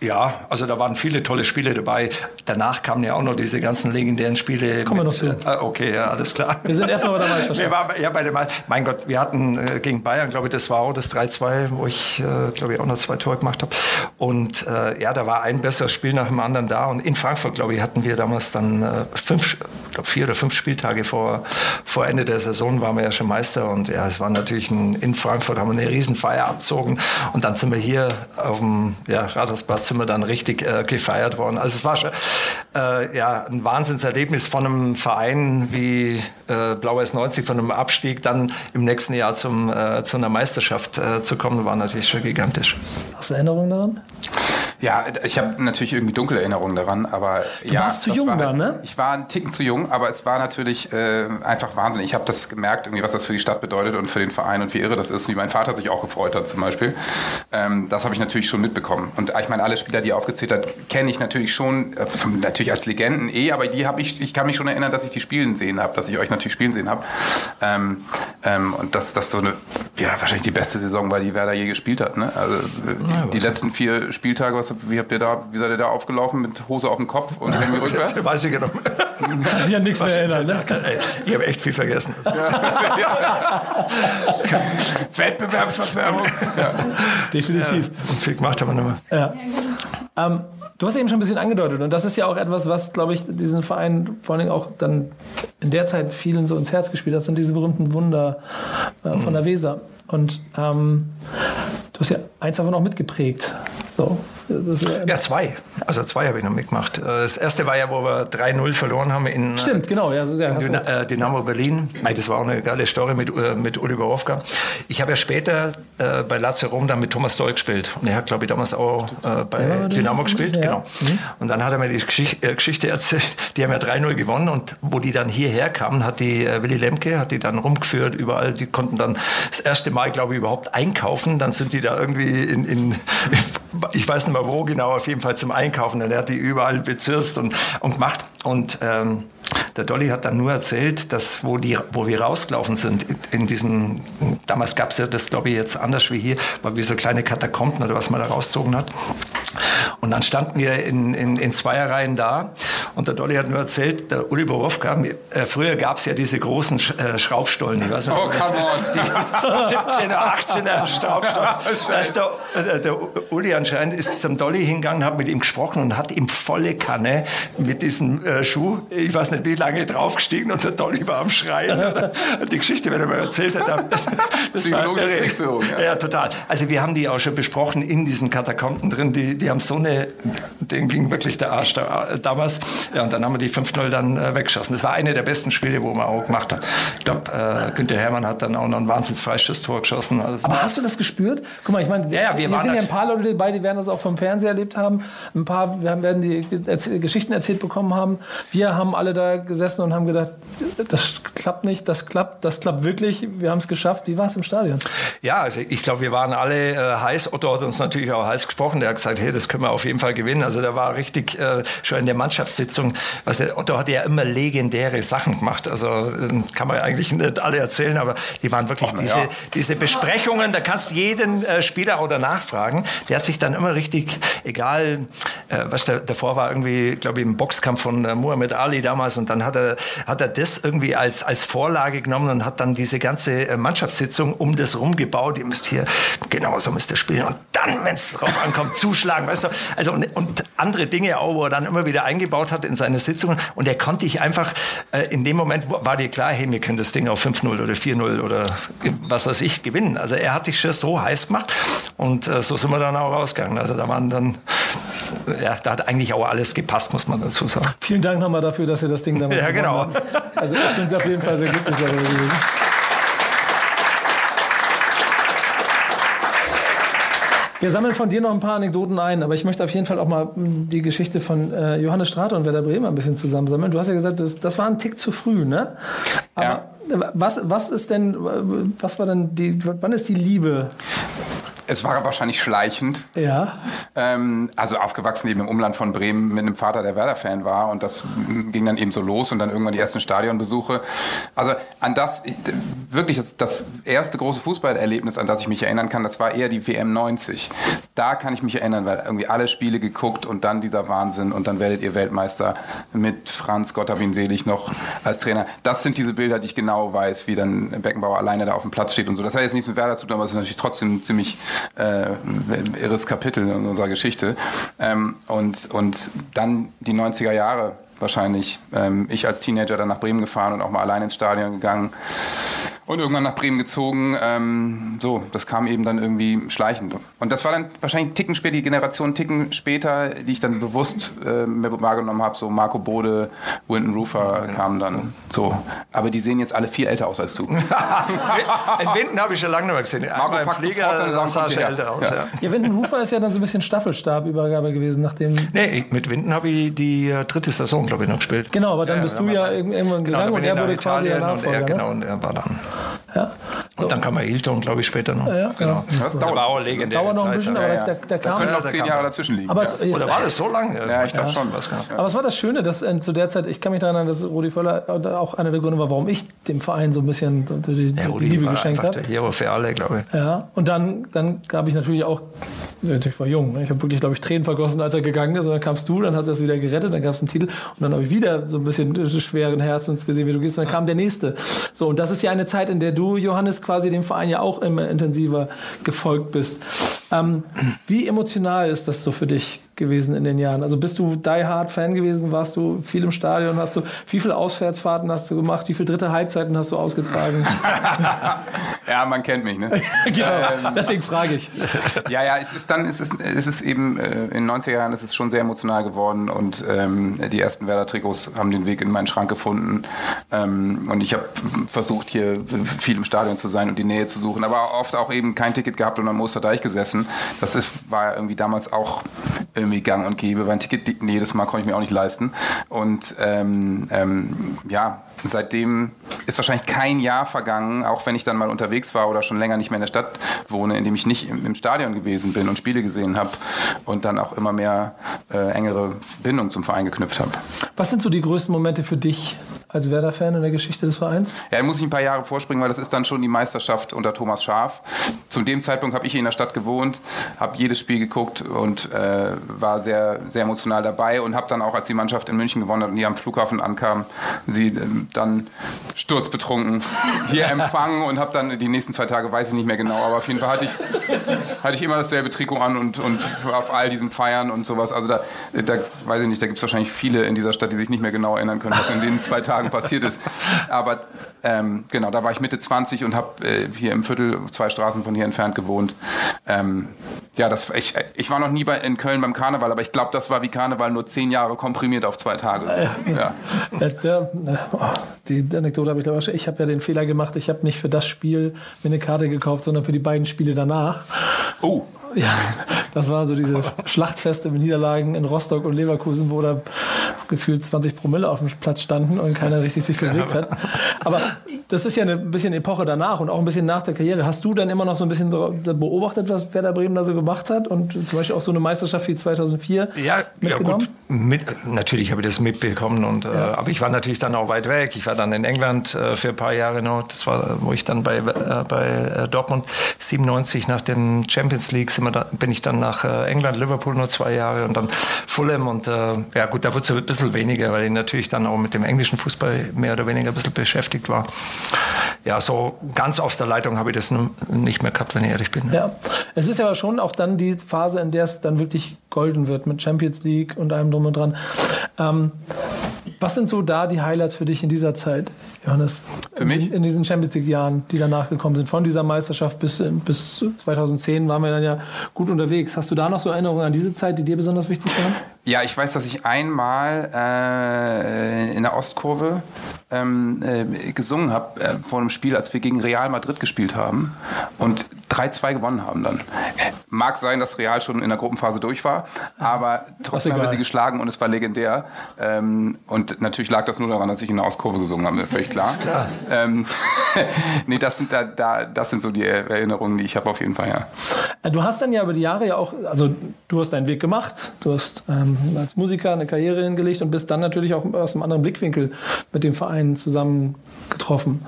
Ja, also da waren viele tolle Spiele dabei. Danach kamen ja auch noch diese ganzen legendären Spiele. Kommen wir noch zu. Äh, okay, ja, alles klar. Wir sind erstmal bei der Meisterschaft. Wir waren, ja, bei der Meisterschaft. Mein Gott, wir hatten äh, gegen Bayern, glaube ich, das war auch das 3-2, wo ich, äh, glaube ich, auch noch zwei Tore gemacht habe. Und äh, ja, da war ein besseres Spiel nach dem anderen da. Und in Frankfurt, glaube ich, hatten wir damals dann äh, fünf, glaube vier oder fünf Spieltage vor, vor Ende der Saison waren wir ja schon Meister. Und ja, es war natürlich ein, in Frankfurt haben wir eine Riesenfeier abzogen. Und dann sind wir hier auf dem ja, Rathausplatz sind wir dann richtig äh, gefeiert worden. Also es war schon äh, ja, ein Wahnsinnserlebnis von einem Verein wie äh, Blau-Weiß 90, von einem Abstieg, dann im nächsten Jahr zum, äh, zu einer Meisterschaft äh, zu kommen, war natürlich schon gigantisch. Hast du Erinnerungen daran? Ja, ich habe natürlich irgendwie dunkle Erinnerungen daran, aber du ja. warst zu jung war dann, ne? Ich war ein Ticken zu jung, aber es war natürlich äh, einfach Wahnsinn. Ich habe das gemerkt, irgendwie, was das für die Stadt bedeutet und für den Verein und wie irre das ist, wie mein Vater sich auch gefreut hat zum Beispiel. Ähm, das habe ich natürlich schon mitbekommen. Und ich meine, alle Spieler, die er aufgezählt hat, kenne ich natürlich schon, äh, natürlich als Legenden eh, aber die habe ich, ich kann mich schon erinnern, dass ich die spielen sehen habe, dass ich euch natürlich spielen sehen habe. Ähm, ähm, und dass das so eine, ja, wahrscheinlich die beste Saison war, die Werder je gespielt hat. Ne? Also die, ja, die letzten vier Spieltage, was, wie habt ihr da, wie seid ihr da aufgelaufen mit Hose auf dem Kopf und irgendwie rückwärts? Weiß ich genau. Kann sich an nichts mehr erinnern, ne? Ich habe echt viel vergessen. Ja. Wettbewerbsverzerrung. Ja. Definitiv. Ja, und viel gemacht haben wir nochmal. Ja. Ähm, du hast eben schon ein bisschen angedeutet und das ist ja auch etwas, was, glaube ich, diesen Verein vor allen Dingen auch dann in der Zeit vielen so ins Herz gespielt hat, sind diese berühmten Wunder äh, von der Weser. Und ähm, du hast ja eins davon auch mitgeprägt. So, ja, zwei. Also zwei habe ich noch mitgemacht. Äh, das erste war ja, wo wir 3-0 verloren haben in, äh, Stimmt, genau, ja, so, ja, in Dyna äh, Dynamo Berlin. Das war auch eine geile Story mit, mit Uli Borowka. Ich habe ja später äh, bei Lazio Rom dann mit Thomas Doll gespielt. Und er hat, glaube ich, damals auch äh, bei ja, Dynamo gespielt. Genau. Mhm. Und dann hat er mir die Geschichte, äh, erzählt. Die haben ja 3-0 gewonnen und wo die dann hierher kamen, hat die Willy Lemke, hat die dann rumgeführt überall. Die konnten dann das erste Mal, glaube ich, überhaupt einkaufen. Dann sind die da irgendwie in, in ich weiß nicht mehr wo genau, auf jeden Fall zum Einkaufen. Und er hat die überall bezirzt und, und gemacht. Und ähm, der Dolly hat dann nur erzählt, dass wo, die, wo wir rausgelaufen sind, in diesen, damals gab es ja das, glaube ich, jetzt anders wie hier, weil wir so kleine Katakomben oder was man da rausgezogen hat. Und dann standen wir in, in, in Zweierreihen da Und der Dolly hat nur erzählt, der Uli Borowka, äh, früher gab es ja diese großen Sch äh, Schraubstollen, ich weiß nicht, Oh, come die 17er, 18er Schraubstollen. Ist der, der Uli anscheinend ist zum Dolly hingegangen, hat mit ihm gesprochen und hat ihm volle Kanne mit diesem äh, Schuh, ich weiß nicht wie lange, draufgestiegen und der Dolly war am Schreien. die Geschichte, wenn er mal erzählt hat. Das irre. Kriegsführung, ja. ja, total. Also wir haben die auch schon besprochen in diesen Katakomben drin. Die, die haben so eine, denen ging wirklich der Arsch da, äh, damals. Ja, und dann haben wir die 5-0 dann äh, weggeschossen. Das war eine der besten Spiele, wo man auch gemacht hat. Ich glaube, äh, Günther Hermann hat dann auch noch ein wahnsinns Freischuss-Tor geschossen. Also, Aber hast du das gespürt? Guck mal, ich meine, Ja, ja, wir waren sind ja ein paar Leute dabei, die werden das auch vom Fernseher erlebt haben. Ein paar wir haben- werden die Erz- Geschichten erzählt bekommen haben. Wir haben alle da gesessen und haben gedacht, das klappt nicht, das klappt, das klappt wirklich. Wir haben es geschafft. Wie war es im Stadion? Ja, also ich glaube, wir waren alle äh, heiß. Otto hat uns natürlich auch heiß gesprochen. Der hat gesagt, hey, das können wir auf jeden Fall gewinnen. Also der war richtig äh, schon in der Mannschaftssitzung. Was der Otto hat ja immer legendäre Sachen gemacht. Also äh, kann man ja eigentlich nicht alle erzählen, aber die waren wirklich na diese, ja. diese Besprechungen. Da kannst jeden äh, Spieler auch danach fragen. Der hat sich dann immer richtig, egal, äh, was der, davor war, irgendwie, glaube ich, im Boxkampf von äh, Muhammad Ali damals. Und dann hat er, hat er das irgendwie als, als Vorlage genommen und hat dann diese ganze äh, Mannschaftssitzung um das rumgebaut. Ihr müsst hier, genau so müsst ihr spielen. Und dann, wenn es drauf ankommt, zuschlagen, weißt du. Also, und, und andere Dinge auch, wo er dann immer wieder eingebaut hat in seine Sitzungen. Und er konnte ich einfach, äh, in dem Moment wo- war dir klar, hey, wir können das Ding auf 5-0 oder 4-0 oder was weiß ich gewinnen. Also er hat dich schon so heiß gemacht. Und äh, so sind wir dann auch rausgegangen. Also da waren dann, ja, da hat eigentlich auch alles gepasst, muss man dazu sagen. Vielen Dank nochmal dafür, dass ihr das Ding damals Ja, genau. habt. Also ich bin auf jeden Fall sehr glücklich darüber gewesen. Wir sammeln von dir noch ein paar Anekdoten ein, aber ich möchte auf jeden Fall auch mal mh, die Geschichte von äh, Johannes Strate und Werder Bremen ein bisschen zusammensammeln. Du hast ja gesagt, das, das war ein Tick zu früh, ne? Aber Ja. was, was ist denn, äh, was war denn die, wann ist die Liebe? Es war wahrscheinlich schleichend. Ja. Ähm, also aufgewachsen eben im Umland von Bremen mit einem Vater, der Werder-Fan war und das ging dann eben so los und dann irgendwann die ersten Stadionbesuche. Also an das, ich- wirklich das, das erste große Fußballerlebnis, an das ich mich erinnern kann, das war eher die WM 90. Da kann ich mich erinnern, weil irgendwie alle Spiele geguckt und dann dieser Wahnsinn und dann werdet ihr Weltmeister mit Franz, Gott hab ihn selig, noch als Trainer. Das sind diese Bilder, die ich genau weiß, wie dann Beckenbauer alleine da auf dem Platz steht und so. Das hat jetzt nichts mit Werder zu tun, aber es ist natürlich trotzdem ziemlich äh, irres Kapitel in unserer Geschichte. Ähm, und, und dann die 90er Jahre wahrscheinlich. Ähm, ich als Teenager dann nach Bremen gefahren und auch mal allein ins Stadion gegangen. Und irgendwann nach Bremen gezogen. Ähm, so, das kam eben dann irgendwie schleichend. Und das war dann wahrscheinlich einen Ticken später, die Generation einen Ticken später, die ich dann bewusst äh, wahrgenommen habe. So Marco Bode, Winton Rufer kamen dann. So. Aber die sehen jetzt alle viel älter aus als du. In Winden habe ich schon lange nicht mehr gesehen. Einmal im packt Flieger sofort seine Sachen älter aus. Ja. Ja. Ja, Winden Hufer ist ja dann so ein bisschen Staffelstabübergabe gewesen, nachdem. Nee, ich- mit Winden habe ich die äh, dritte Saison, glaube ich, noch gespielt. Genau, aber dann Ja, bist dann du ja irgend- irgendwann Genau, gegangen und er wurde quasi Italien und er, ne? genau, und er war dann. Ja. Und dann kam er Hilton, glaube ich, später noch. Ja, genau. Das Der war auch legendär. Dauert noch ein bisschen, aber Ja, ja. der Da kam. können noch zehn kam. Jahre dazwischen liegen. Aber ja. es, Oder war das so lange? Ja, ich glaube schon. Was kann. Aber es war das Schöne, dass äh, zu der Zeit, ich kann mich daran erinnern, dass Rudi Völler auch einer der Gründe war, warum ich dem Verein so ein bisschen die, die, Ja, Rudi Liebe war geschenkt habe. der Hero für alle, glaube ich. Ja, und dann, dann habe ich natürlich auch, ich war jung, ne? ich habe wirklich, glaube ich, Tränen vergossen, als er gegangen ist. Und dann kamst du, dann hat er es wieder gerettet, dann gab es einen Titel. Und dann habe ich wieder so ein bisschen schweren Herzens gesehen, wie du gehst. Und dann kam der nächste. So, und das ist ja eine Zeit, in der du, Johannes, quasi dem Verein ja auch immer intensiver gefolgt bist. Ähm, wie emotional ist das so für dich gewesen in den Jahren? Also bist du Die Hard Fan gewesen? Warst du viel im Stadion? Hast du, wie viele Auswärtsfahrten hast du gemacht? Wie viele dritte Halbzeiten hast du ausgetragen? Ja, man kennt mich, ne? genau, deswegen frage ich. Ja, ja, es ist dann, es ist, es ist eben äh, in den 90er Jahren ist es schon sehr emotional geworden und ähm, die ersten Werder-Trikots haben den Weg in meinen Schrank gefunden. Ähm, und ich habe versucht, hier viel im Stadion zu sein und die Nähe zu suchen, aber oft auch eben kein Ticket gehabt und am Osterdeich gesessen. Das ist, war irgendwie damals auch irgendwie gang und gäbe, weil ein Ticket jedes Mal konnte ich mir auch nicht leisten. Und ähm, ähm, ja, seitdem ist wahrscheinlich kein Jahr vergangen, auch wenn ich dann mal unterwegs war oder schon länger nicht mehr in der Stadt wohne, in dem ich nicht im, im Stadion gewesen bin und Spiele gesehen habe und dann auch immer mehr äh, engere Bindung zum Verein geknüpft habe. Was sind so die größten Momente für dich als Werder-Fan in der Geschichte des Vereins? Ja, da muss ich ein paar Jahre vorspringen, weil das ist dann schon die Meisterschaft unter Thomas Schaf. Zu dem Zeitpunkt habe ich in der Stadt gewohnt, habe jedes Spiel geguckt und äh, war sehr, sehr emotional dabei und habe dann auch, als die Mannschaft in München gewonnen hat und die am Flughafen ankam, sie äh, dann sturzbetrunken hier empfangen und habe dann die nächsten zwei Tage, weiß ich nicht mehr genau, aber auf jeden Fall hatte ich, hatte ich immer dasselbe Trikot an und, und auf all diesen Feiern und sowas. Also da, da weiß ich nicht, da gibt es wahrscheinlich viele in dieser Stadt, die sich nicht mehr genau erinnern können, was in den zwei Tagen passiert ist. Aber ähm, genau, da war ich Mitte 20 und habe äh, hier im Viertel zwei Straßen von hier entfernt gewohnt. Ähm, ja, das, ich, ich war noch nie bei, in Köln beim Karneval, aber ich glaube, das war wie Karneval nur zehn Jahre komprimiert auf zwei Tage. Ja. Ja, der, oh, die Anekdote habe ich glaube ich. Ich habe ja den Fehler gemacht, ich habe nicht für das Spiel mir eine Karte gekauft, sondern für die beiden Spiele danach. Oh. Ja, das waren so diese Schlachtfeste mit Niederlagen in Rostock und Leverkusen, wo da gefühlt 20 Promille auf dem Platz standen und keiner richtig sich bewegt hat. Aber das ist ja ein bisschen Epoche danach und auch ein bisschen nach der Karriere. Hast du dann immer noch so ein bisschen beobachtet, was Werder Bremen da so gemacht hat und zum Beispiel auch so eine Meisterschaft wie 2004 ja, mitgenommen? Ja gut, mit, natürlich habe ich das mitbekommen und äh, ja. äh, aber ich war natürlich dann auch weit weg. Ich war dann in England äh, für ein paar Jahre noch. Das war, wo ich dann bei, äh, bei äh, Dortmund 97 nach dem Champions League da, bin ich dann nach äh, England, Liverpool nur zwei Jahre und dann Fulham und ja gut, da wurde es ein bisschen weniger, weil ich natürlich dann auch mit dem englischen Fußball mehr oder weniger ein bisschen beschäftigt war ja, so ganz aus der Leitung habe ich das nicht mehr gehabt, wenn ich ehrlich bin. Ja, es ist aber schon auch dann die Phase, in der es dann wirklich golden wird mit Champions League und allem drum und dran. Ähm, was sind so da die Highlights für dich in dieser Zeit, Johannes? Für mich? In, in diesen Champions League-Jahren, die danach gekommen sind. Von dieser Meisterschaft bis, bis 2010 waren wir dann ja gut unterwegs. Hast du da noch so Erinnerungen an diese Zeit, die dir besonders wichtig waren? Ja, ich weiß, dass ich einmal äh, in der Ostkurve ähm, äh, gesungen habe äh, vor einem Spiel, als wir gegen Real Madrid gespielt haben und 3-2 gewonnen haben dann. Mag sein, dass Real schon in der Gruppenphase durch war, aber trotzdem haben wir sie geschlagen und es war legendär. Ähm, und natürlich lag das nur daran, dass ich in der Ostkurve gesungen habe, völlig klar. klar. Ähm, nee, das sind, da, da, das sind so die Erinnerungen, die ich habe auf jeden Fall, ja. Du hast dann ja über die Jahre ja auch, also du hast deinen Weg gemacht, du hast ähm, als Musiker eine Karriere hingelegt und bist dann natürlich auch aus einem anderen Blickwinkel mit dem Verein zusammen getroffen.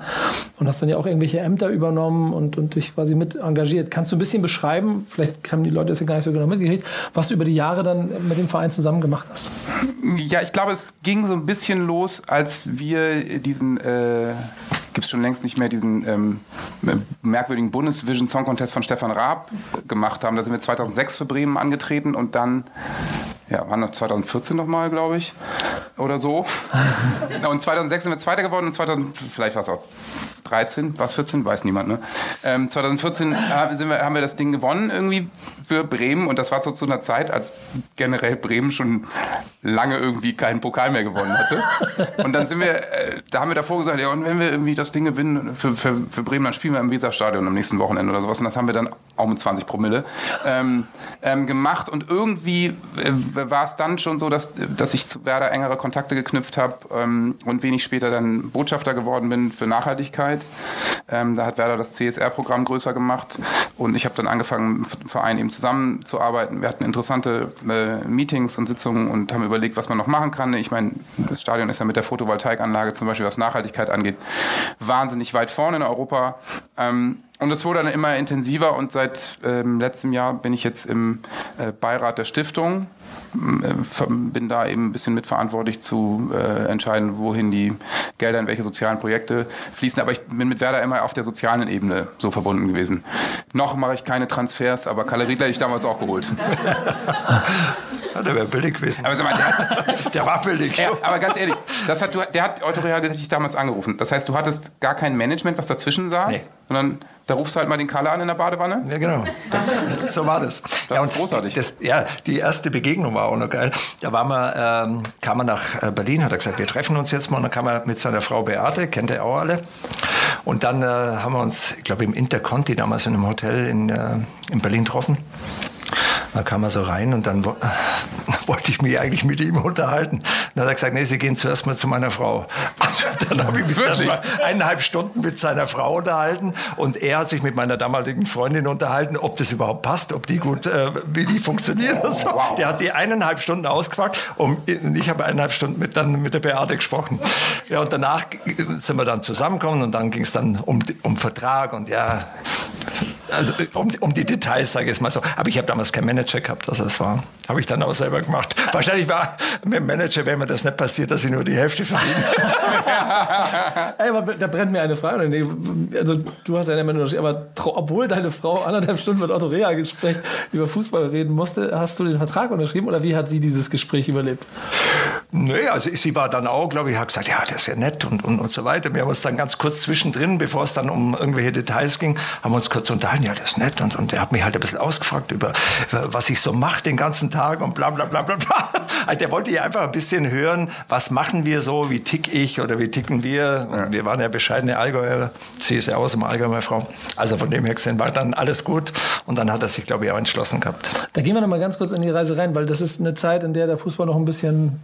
Und hast dann ja auch irgendwelche Ämter übernommen und, und dich quasi mit engagiert. Kannst du ein bisschen beschreiben, vielleicht haben die Leute das ja gar nicht so genau mitgekriegt, was du über die Jahre dann mit dem Verein zusammen gemacht hast? Ja, ich glaube, es ging so ein bisschen los, als wir diesen äh, gibt es schon längst nicht mehr diesen ähm, merkwürdigen Bundesvision Song Contest von Stefan Raab gemacht haben. Da sind wir 2006 für Bremen angetreten und dann ja, waren noch 2014 nochmal, glaube ich, oder so. und 2006 sind wir Zweiter geworden und 2000, vielleicht war es auch 13, was 14, weiß niemand, ne? Ähm, 2014 sind wir, haben wir das Ding gewonnen irgendwie für Bremen und das war so zu einer Zeit, als generell Bremen schon lange irgendwie keinen Pokal mehr gewonnen hatte. Und dann sind wir, äh, da haben wir davor gesagt, ja, und wenn wir irgendwie das Ding gewinnen für, für, für Bremen, dann spielen wir im Weserstadion am nächsten Wochenende oder sowas. Und das haben wir dann auch mit 20 Promille ähm, ähm, gemacht. Und irgendwie äh, war es dann schon so, dass, dass ich zu Werder engere Kontakte geknüpft habe ähm, und wenig später dann Botschafter geworden bin für Nachhaltigkeit. Ähm, da hat Werder das CSR-Programm größer gemacht und ich habe dann angefangen, mit dem Verein eben zusammenzuarbeiten. Wir hatten interessante äh, Meetings und Sitzungen und haben überlegt, was man noch machen kann. Ich meine, das Stadion ist ja mit der Photovoltaikanlage zum Beispiel, was Nachhaltigkeit angeht, wahnsinnig weit vorne in Europa. Ähm, und es wurde dann immer intensiver und seit ähm, letztem Jahr bin ich jetzt im äh, Beirat der Stiftung. Äh, bin da eben ein bisschen mitverantwortlich zu äh, entscheiden, wohin die Gelder in welche sozialen Projekte fließen. Aber ich bin mit Werder immer auf der sozialen Ebene so verbunden gewesen. Noch mache ich keine Transfers, aber Kalle Riedler ich damals auch geholt. Ja, der wäre billig gewesen. Aber mal, der, hat, der, war billig. Ja, aber ganz ehrlich, das hat, der hat Autoreal dich damals angerufen. Das heißt, du hattest gar kein Management, was dazwischen saß, nee. sondern da rufst du halt mal den Kalle an in der Badewanne? Ja, genau. Das, so war das. Das ja, ist großartig. Das, ja, die erste Begegnung war auch noch geil. Da war man, ähm, kam er nach äh, Berlin, hat er gesagt, wir treffen uns jetzt mal. Und dann kam er mit seiner Frau Beate, kennt er auch alle. Und dann äh, haben wir uns, ich glaube, im Interconti damals in einem Hotel in, äh, in Berlin getroffen. Da kam er so rein und dann wollte ich mich eigentlich mit ihm unterhalten. Dann hat er gesagt, nee, Sie gehen zuerst mal zu meiner Frau. Also dann habe ich mich eineinhalb Stunden mit seiner Frau unterhalten und er hat sich mit meiner damaligen Freundin unterhalten, ob das überhaupt passt, ob die gut, äh, wie die funktionieren und so. Der hat die eineinhalb Stunden ausgefragt und ich habe eineinhalb Stunden mit, dann mit der Beate gesprochen. Ja, und danach sind wir dann zusammengekommen und dann ging es dann um, um Vertrag und ja, also um, um die Details, sage ich es mal so. Aber ich habe damals keinen Manager gehabt, also das war, habe ich dann auch selber gemacht. Wahrscheinlich war mit dem Manager, wäre mir das nicht passiert, dass ich nur die Hälfte verdiene. Ey, aber da brennt mir eine Frage. Also du hast ja immer nur, aber obwohl deine Frau anderthalb Stunden mit Otto Rea-Gespräch über Fußball reden musste, hast du den Vertrag unterschrieben oder wie hat sie dieses Gespräch überlebt? Nee, also sie war dann auch, glaube ich, hat gesagt, ja, das ist ja nett und, und, und so weiter. Wir haben uns dann ganz kurz zwischendrin, bevor es dann um irgendwelche Details ging, haben wir uns kurz unterhalten, ja, das ist nett. Und, und er hat mich halt ein bisschen ausgefragt über, was ich so mache den ganzen Tag und bla bla bla bla bla. Also der wollte ja einfach ein bisschen hören, was machen wir so, wie tick ich oder wie ticken wir. Ja. Wir waren ja bescheidene Allgäuer. Sie ist ja aus dem Allgäu, meine Frau. Also von dem her gesehen war dann alles gut. Und dann hat er sich, glaube ich, auch entschlossen gehabt. Da gehen wir noch mal ganz kurz in die Reise rein, weil das ist eine Zeit, in der der Fußball noch ein bisschen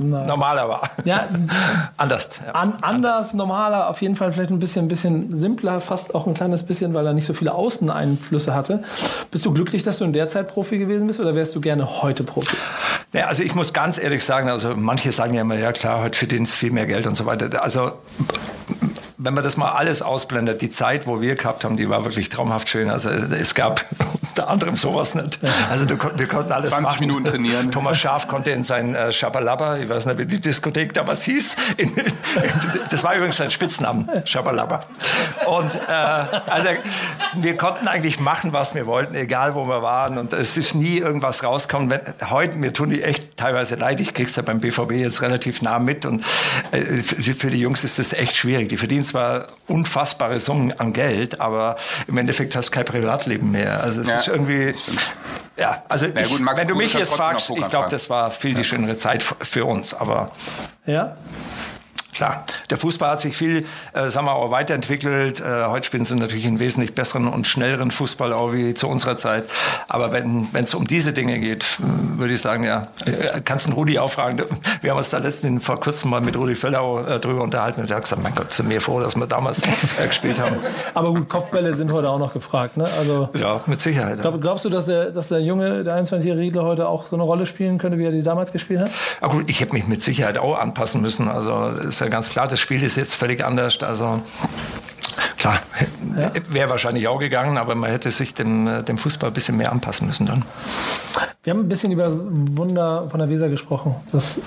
na, normaler war. Ja, anders. Ja. An, anders, anders, normaler, auf jeden Fall vielleicht ein bisschen, ein bisschen simpler, fast auch ein kleines bisschen, weil er nicht so viele Außeneinflüsse hatte. Bist du glücklich, dass du in der Zeit Profi gewesen bist oder wärst du gerne heute Profi? Ja, also ich muss ganz ehrlich sagen, also manche sagen ja immer, ja klar, heute verdienst du viel mehr Geld und so weiter. Also wenn man das mal alles ausblendet, die Zeit, wo wir gehabt haben, die war wirklich traumhaft schön. Also es gab unter anderem sowas nicht. Also du, wir konnten alles 20 machen. Minuten trainieren. Thomas Schaf konnte in sein äh, Schabalaba, ich weiß nicht, wie die Diskothek damals hieß. In, in, das war übrigens sein Spitznamen, Schabalaba. Und äh, also wir konnten eigentlich machen, was wir wollten, egal wo wir waren. Und es ist nie irgendwas rausgekommen. Wenn, heute, mir tun die echt teilweise leid. Ich krieg's ja beim BVB jetzt relativ nah mit. Und äh, für die Jungs ist das echt schwierig. Die verdienen zwar unfassbare Summen an Geld, aber im Endeffekt hast du kein Privatleben mehr. Also es ja, ist irgendwie, ja, also ja, gut, ich, wenn du mich jetzt fragst, ich glaube, das war viel die schönere Zeit für uns, aber ja. Klar, der Fußball hat sich viel, äh, sagen wir auch weiterentwickelt. Äh, heute spielen sie natürlich einen wesentlich besseren und schnelleren Fußball auch wie zu unserer Zeit. Aber wenn es um diese Dinge geht, würde ich sagen, ja, äh, kannst du Rudi auch fragen. Wir haben uns da letztens vor kurzem mal mit Rudi Völlau äh, drüber unterhalten und er hat gesagt, mein Gott, sind mir froh, dass wir damals äh, gespielt haben. Aber gut, Kopfbälle sind heute auch noch gefragt, ne? Also, ja, mit Sicherheit. Glaub, glaubst du, dass der, dass der Junge, der 21-jährige Riedler heute auch so eine Rolle spielen könnte, wie er die damals gespielt hat? Ja, gut, ich hätte mich mit Sicherheit auch anpassen müssen. Also ist ja ganz klar, das Spiel ist jetzt völlig anders. Also klar, ja. wäre wahrscheinlich auch gegangen, aber man hätte sich dem, dem Fußball ein bisschen mehr anpassen müssen dann. Wir haben ein bisschen über Wunder von der Weser gesprochen. Das,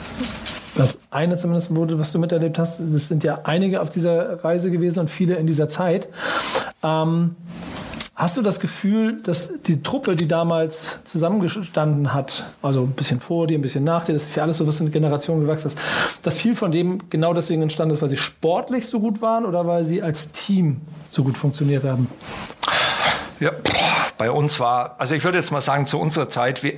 das eine zumindest wurde, was du miterlebt hast, das sind ja einige auf dieser Reise gewesen und viele in dieser Zeit. Ähm, Hast du das Gefühl, dass die Truppe, die damals zusammengestanden hat, also ein bisschen vor dir, ein bisschen nach dir, das ist ja alles so, was in Generationen gewachsen ist, dass viel von dem genau deswegen entstanden ist, weil sie sportlich so gut waren oder weil sie als Team so gut funktioniert haben? Ja, bei uns war, also ich würde jetzt mal sagen, zu unserer Zeit, äh,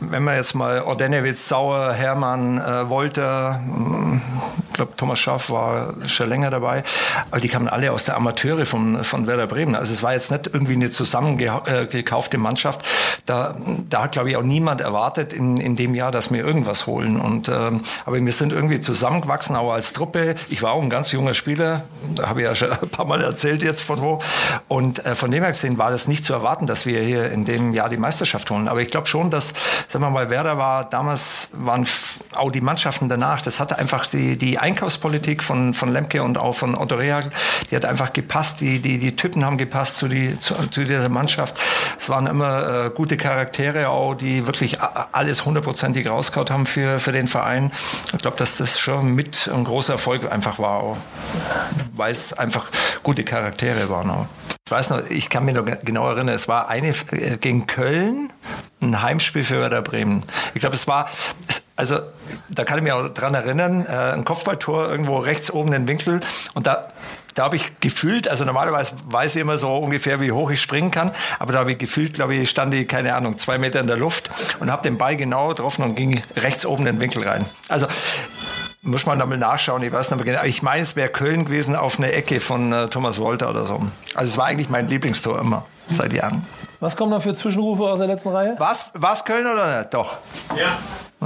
wenn man jetzt mal Ordenewitz, Sauer, Hermann, äh, Wolter, hm, ich glaube Thomas Schaff war schon länger dabei, aber die kamen alle aus der Amateure von, von Werder Bremen. Also es war jetzt nicht irgendwie eine zusammengekaufte Mannschaft. Da, da hat, glaube ich, auch niemand erwartet in, in dem Jahr, dass wir irgendwas holen. Und, ähm, aber wir sind irgendwie zusammengewachsen, auch als Truppe. Ich war auch ein ganz junger Spieler, habe ich ja schon ein paar Mal erzählt jetzt von wo. Und äh, von dem her gesehen war das nicht zu erwarten, dass wir hier in dem Jahr die Meisterschaft holen. Aber ich glaube schon, dass, sagen wir mal, Werder war damals, waren auch die Mannschaften danach, das hatte einfach die, die Einkaufspolitik von, von Lemke und auch von Otto Rehagel, die hat einfach gepasst, die, die, die Typen haben gepasst zu, die, zu, zu dieser Mannschaft. Es waren immer äh, gute Charaktere auch, die wirklich alles hundertprozentig rausgehauen haben für, für den Verein. Ich glaube, dass das schon mit ein großer Erfolg einfach war, weil es einfach gute Charaktere waren. Auch. Ich weiß noch, ich kann mich noch genau erinnern, es war eine äh, gegen Köln, ein Heimspiel für Werder Bremen. Ich glaube, es war, also da kann ich mich auch dran erinnern, äh, ein Kopfballtor irgendwo rechts oben in den Winkel und da da habe ich gefühlt, also normalerweise weiß ich immer so ungefähr, wie hoch ich springen kann, aber da habe ich gefühlt, glaube ich, stand ich, keine Ahnung, zwei Meter in der Luft und habe den Ball genau getroffen und ging rechts oben in den Winkel rein. Also muss man da mal nachschauen, ich weiß nicht mehr genau. Ich meine, es wäre Köln gewesen auf einer Ecke von äh, Thomas Wolter oder so. Also es war eigentlich mein Lieblingstor immer, seit Jahren. Was kommen da für Zwischenrufe aus der letzten Reihe? Was? Was Köln oder nicht? Doch. Ja.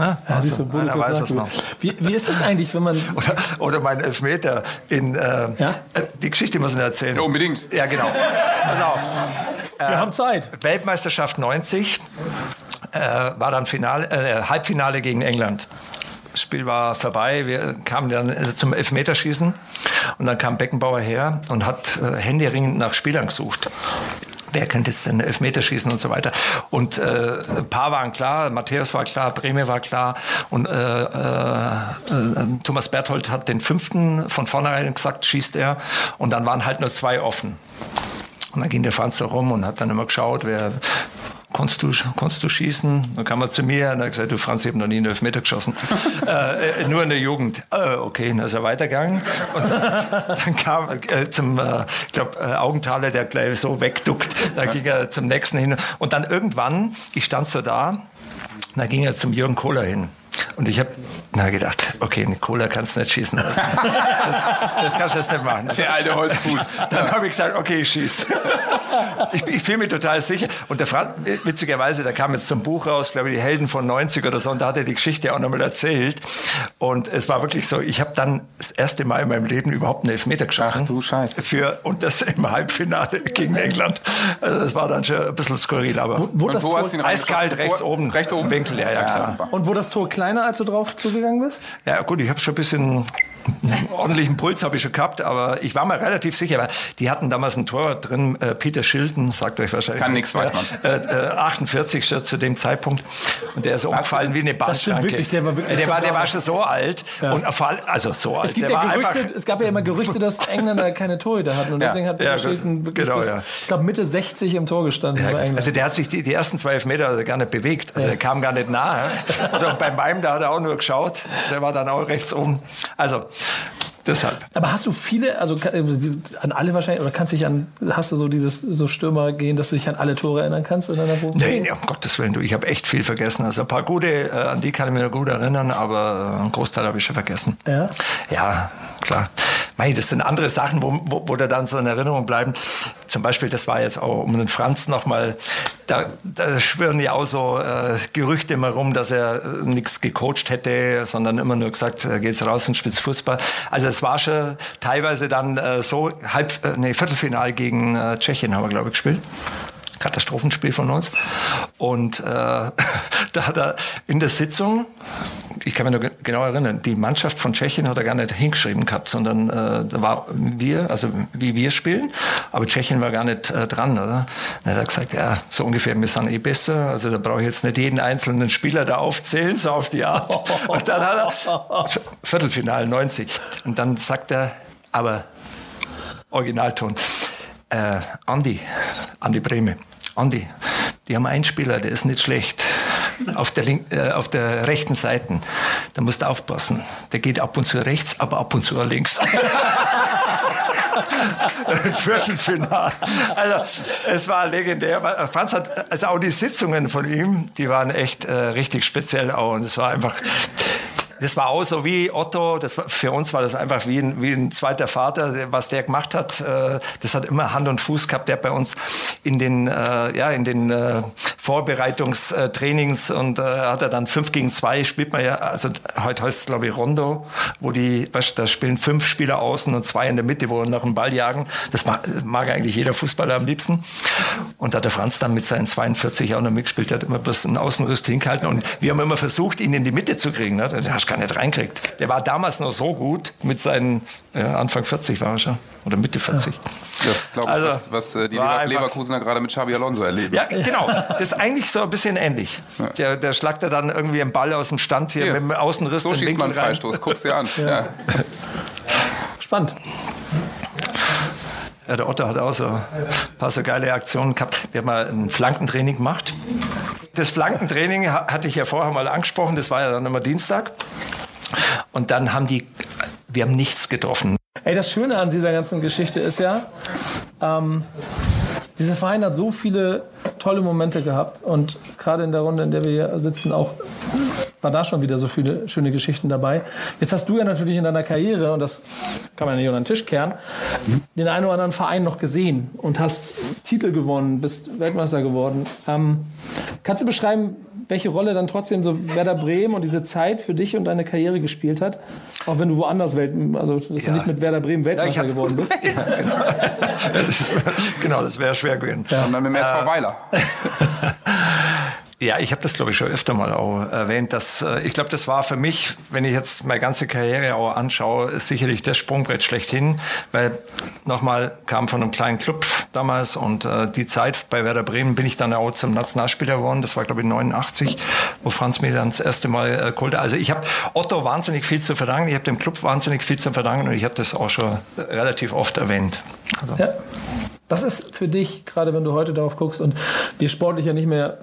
Ja, Ja, siehst du, einer weiß es noch. Wie, wie ist das eigentlich, wenn man. Oder, oder mein Elfmeter in. Äh, Ja? äh, Die Geschichte muss ich erzählen. Ja, unbedingt. Ja, genau. Pass auf. Wir haben Zeit. Weltmeisterschaft 90 äh, war dann Finale, äh, Halbfinale gegen England. Das Spiel war vorbei, wir kamen dann zum Elfmeterschießen und dann kam Beckenbauer her und hat äh, händeringend nach Spielern gesucht. Wer könnte jetzt denn Elfmeterschießen und so weiter? Und äh, ein paar waren klar, Matthäus war klar, Breme war klar und äh, äh, äh, Thomas Berthold hat den fünften von vornherein gesagt, schießt er und dann waren halt nur zwei offen. Und dann ging der Franz da rum und hat dann immer geschaut, wer konntest du, konntest du schießen? Dann kam er zu mir und hat gesagt, du Franz, ich habe noch nie einen Elfmeter geschossen. äh, äh, nur in der Jugend. Äh, okay, dann ist er weitergegangen. Und dann kam äh, zum, äh, ich glaube, äh, Augenthaler, der gleich so wegduckt. Da ging er zum nächsten hin. Und dann irgendwann, ich stand so da, da ging er zum Jürgen Kohler hin. Und ich habe na gedacht, okay, eine Cola kannst du nicht schießen lassen. Das, das kannst du jetzt nicht machen. Der alte Holzfuß. Dann habe ich gesagt, okay, ich schieß. Ich, ich fühle mich total sicher. Und der Franz, witzigerweise, der kam jetzt zum Buch raus, glaube ich, die Helden von 90 oder so, und da hat er die Geschichte auch nochmal erzählt. Und es war wirklich so, ich habe dann das erste Mal in meinem Leben überhaupt einen Elfmeter geschossen. Ach du Scheiße. Für, und das im Halbfinale gegen England. Also das war dann schon ein bisschen skurril, aber Wo Und das wo Tor, hast du ihn eiskalt rechts Wo- oben. Rechts oben? Winkel, ja, ja, klar. und wo das Tor kleiner, als du drauf zugegangen bist? Ja gut, ich habe schon ein bisschen einen ordentlichen Puls habe ich schon gehabt, aber ich war mir relativ sicher, weil die hatten damals ein Tor drin, äh, Peter Schilden, sagt euch wahrscheinlich. Kann nix, weiß man. Äh, äh, 48 schon zu dem Zeitpunkt und der ist umgefallen wie eine wirklich, der war wirklich der, schon war, der war schon so alt und vor allem, also so alt. Es, gibt ja Gerüchte, einfach, es gab ja immer Gerüchte, dass Engländer keine Torhüter hatten. Und Ja. deswegen hat Ja, Peter Shilton wirklich genau, bis, ja. ich glaube, Mitte 60 im Tor gestanden bei England. also der hat sich die, die ersten zwei Meter also gar nicht bewegt. Also der kam gar nicht nahe. Und bei meinem, da hat er auch nur geschaut. Der war dann auch rechts oben. Also deshalb. Aber hast du viele, also äh, an alle wahrscheinlich, oder kannst dich an, hast du so dieses so Stürmer gehen, dass du dich an alle Tore erinnern kannst in deiner Profi? Nee, nee, um Gottes Willen, du, ich habe echt viel vergessen. Also ein paar gute, äh, an die kann ich mich noch gut erinnern, aber äh, einen Großteil habe ich schon vergessen. Ja? Ja, klar. Mei, das sind andere Sachen, wo, wo, wo da dann so in Erinnerung bleiben. Zum Beispiel, das war jetzt auch um den Franz nochmal, da, da schwören ja auch so äh, Gerüchte immer rum, dass er äh, nichts gecoacht hätte, sondern immer nur gesagt, er geht's raus und spielt Fußball. Also es war schon teilweise dann äh, so, halb, äh, nee, Viertelfinal gegen äh, Tschechien haben wir, glaube ich, gespielt. Katastrophenspiel von uns. Und äh, da hat er in der Sitzung, ich kann mich noch ge- genau erinnern, die Mannschaft von Tschechien hat er gar nicht hingeschrieben gehabt, sondern äh, da war wir, also wie wir spielen, aber Tschechien war gar nicht äh, dran, oder? Dann hat er gesagt, ja, so ungefähr, wir sind eh besser, also da brauche ich jetzt nicht jeden einzelnen Spieler da aufzählen, so auf die Art. Und dann hat er, Viertelfinal 90, und dann sagt er, aber Originalton. Äh, Andi, Andi Breme. Andi, die haben einen Spieler, der ist nicht schlecht. Auf der, link, äh, auf der rechten Seite. Da musst du aufpassen. Der geht ab und zu rechts, aber ab und zu links. Viertelfinal. Also es war legendär. Franz hat, also auch die Sitzungen von ihm, die waren echt äh, richtig speziell auch. Und es war einfach, das war auch so wie Otto, das war, für uns war das einfach wie ein, wie ein zweiter Vater, was der gemacht hat. Äh, das hat immer Hand und Fuß gehabt, der bei uns in den, äh, ja, in den äh, Vorbereitungstrainings und äh, hat er dann 5 gegen 2 spielt man ja, also heute heißt es glaube ich Rondo, wo die, weißt, da spielen fünf Spieler außen und zwei in der Mitte, wo nach dem Ball jagen. Das mag, mag eigentlich jeder Fußballer am liebsten. Und da hat der Franz dann mit seinen 42 auch noch mitgespielt, hat immer bloß einen Außenriss hingehalten und wir haben immer versucht, ihn in die Mitte zu kriegen. Ne? Den hast gar nicht reinkriegt. Der war damals noch so gut, mit seinen ja, Anfang 40 war er schon, oder Mitte 40. Das glaube ich, Also, was, was äh, die Lever einfach- Leverkusener gerade mit Xabi Alonso erleben. Ja, genau. Das ist eigentlich so ein bisschen ähnlich. Der, der schlagt er dann irgendwie einen Ball aus dem Stand hier, Hier. mit dem Außenriss So den schießt Winkel man einen rein. Freistoß. Guck's dir an. Ja. Spannend. Ja, der Otto hat auch so ein paar so geile Aktionen gehabt. Wir haben mal ein Flankentraining gemacht. Das Flankentraining ha- hatte ich ja vorher mal angesprochen, das war ja dann immer Dienstag. Und dann haben die, wir haben nichts getroffen. Ey, das Schöne an dieser ganzen Geschichte ist ja, ähm, dieser Verein hat so viele tolle Momente gehabt und gerade in der Runde, in der wir hier sitzen, auch war da schon wieder so viele schöne Geschichten dabei. Jetzt hast du ja natürlich in deiner Karriere, und das kann man ja nicht unter den Tisch kehren, den einen oder anderen Verein noch gesehen und hast Titel gewonnen, bist Weltmeister geworden. Ähm, kannst du beschreiben, welche Rolle dann trotzdem so Werder Bremen und diese Zeit für dich und deine Karriere gespielt hat? Auch wenn du woanders Welt, also dass ja. du nicht mit Werder Bremen Weltmeister ja, geworden bist. Ja, genau. das, genau, das wäre schwer gewesen. Ja. Und dann mit dem SV Weiler. Ja, ich habe das glaube ich schon öfter mal auch erwähnt, dass äh, ich glaube, das war für mich, wenn ich jetzt meine ganze Karriere auch anschaue, sicherlich das Sprungbrett schlechthin, weil nochmal kam von einem kleinen Club damals und äh, die Zeit bei Werder Bremen bin ich dann auch zum Nationalspieler geworden. Das war glaube ich 89, wo Franz mir dann das erste Mal äh, holte. Also ich habe Otto wahnsinnig viel zu verdanken, ich habe dem Club wahnsinnig viel zu verdanken und ich habe das auch schon relativ oft erwähnt. Also. Ja. Was ist für dich, gerade wenn du heute darauf guckst und wir sportlich ja nicht mehr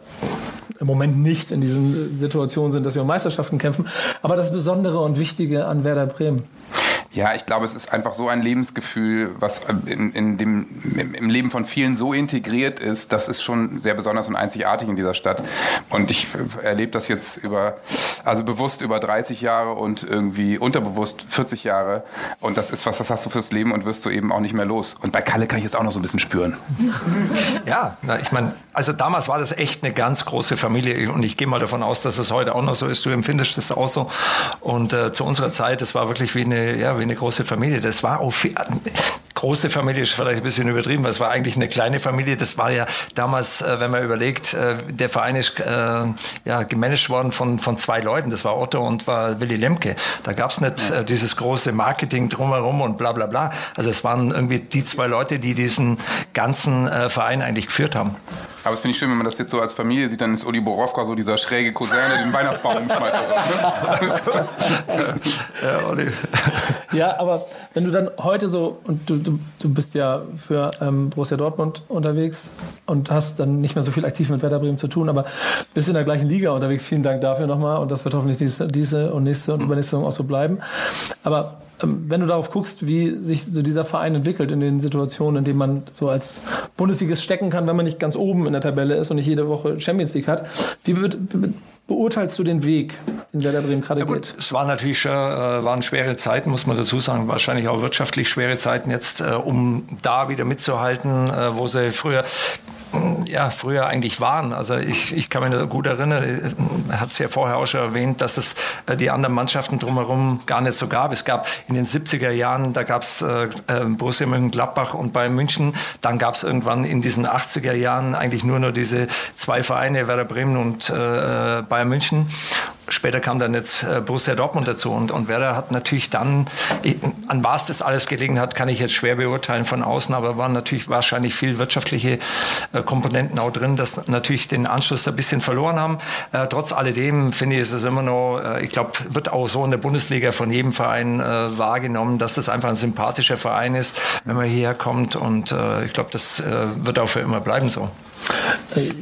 im Moment nicht in diesen Situationen sind, dass wir um Meisterschaften kämpfen, aber das Besondere und Wichtige an Werder Bremen? Ja, ich glaube, es ist einfach so ein Lebensgefühl, was in, in dem, im Leben von vielen so integriert ist, das ist schon sehr besonders und einzigartig in dieser Stadt. Und ich erlebe das jetzt über, also bewusst über 30 Jahre und irgendwie unterbewusst 40 Jahre. Und das ist was, das hast du fürs Leben und wirst du eben auch nicht mehr los. Und bei Kalle kann ich jetzt auch noch so ein bisschen spüren. Ja, na, ich meine, also damals war das echt eine ganz große Familie und ich gehe mal davon aus, dass es heute auch noch so ist. Du empfindest das auch so. Und äh, zu unserer Zeit, das war wirklich wie eine, ja, wie eine große Familie. Das war auch viel, große Familie ist vielleicht ein bisschen übertrieben, weil es war eigentlich eine kleine Familie. Das war ja damals, äh, wenn man überlegt, äh, der Verein ist äh, ja, gemanagt worden von, von zwei Leuten. Das war Otto und war Willy Lemke. Da gab es nicht äh, dieses große Marketing drumherum und bla bla bla. Also es waren irgendwie die zwei Leute, die diesen ganzen äh, Verein eigentlich geführt haben. Aber es finde ich schön, wenn man das jetzt so als Familie sieht, dann ist Uli Borowka so dieser schräge Cousin, der den Weihnachtsbaum umschmeißt. Ja, Olli. ja, aber wenn du dann heute so, und du, du, du bist ja für ähm, Borussia Dortmund unterwegs und hast dann nicht mehr so viel aktiv mit Werder Bremen zu tun, aber bist in der gleichen Liga unterwegs. Vielen Dank dafür nochmal und das wird hoffentlich diese, diese und nächste und übernächste Saison auch so bleiben. Aber wenn du darauf guckst, wie sich so dieser Verein entwickelt in den Situationen, in denen man so als Bundesligist stecken kann, wenn man nicht ganz oben in der Tabelle ist und nicht jede Woche Champions League hat, wie be be beurteilst du den Weg, den Werder Bremen gerade ja, geht? Es waren natürlich schon, äh, waren schwere Zeiten, muss man dazu sagen, wahrscheinlich auch wirtschaftlich schwere Zeiten jetzt, äh, um da wieder mitzuhalten, äh, wo sie früher ja, früher eigentlich waren. Also ich, ich kann mich da gut erinnern, er hat es ja vorher auch schon erwähnt, dass es äh, die anderen Mannschaften drumherum gar nicht so gab. Es gab in den 70er Jahren, da gab es äh, äh, Borussia Mönchengladbach und Bayern München. Dann gab es irgendwann in diesen 80er Jahren eigentlich nur noch diese zwei Vereine, Werder Bremen und äh, Bayern München. Später kam dann jetzt äh, Borussia Dortmund dazu und, und Werder hat natürlich dann, an was das alles gelegen hat, kann ich jetzt schwer beurteilen von außen, aber waren natürlich wahrscheinlich viel wirtschaftliche äh, Komponenten auch drin, dass natürlich den Anschluss ein bisschen verloren haben. Äh, trotz alledem finde ich, ist es immer noch, äh, ich glaube, wird auch so in der Bundesliga von jedem Verein äh, wahrgenommen, dass das einfach ein sympathischer Verein ist, wenn man hierher kommt und äh, ich glaube, das wird auch für immer bleiben so.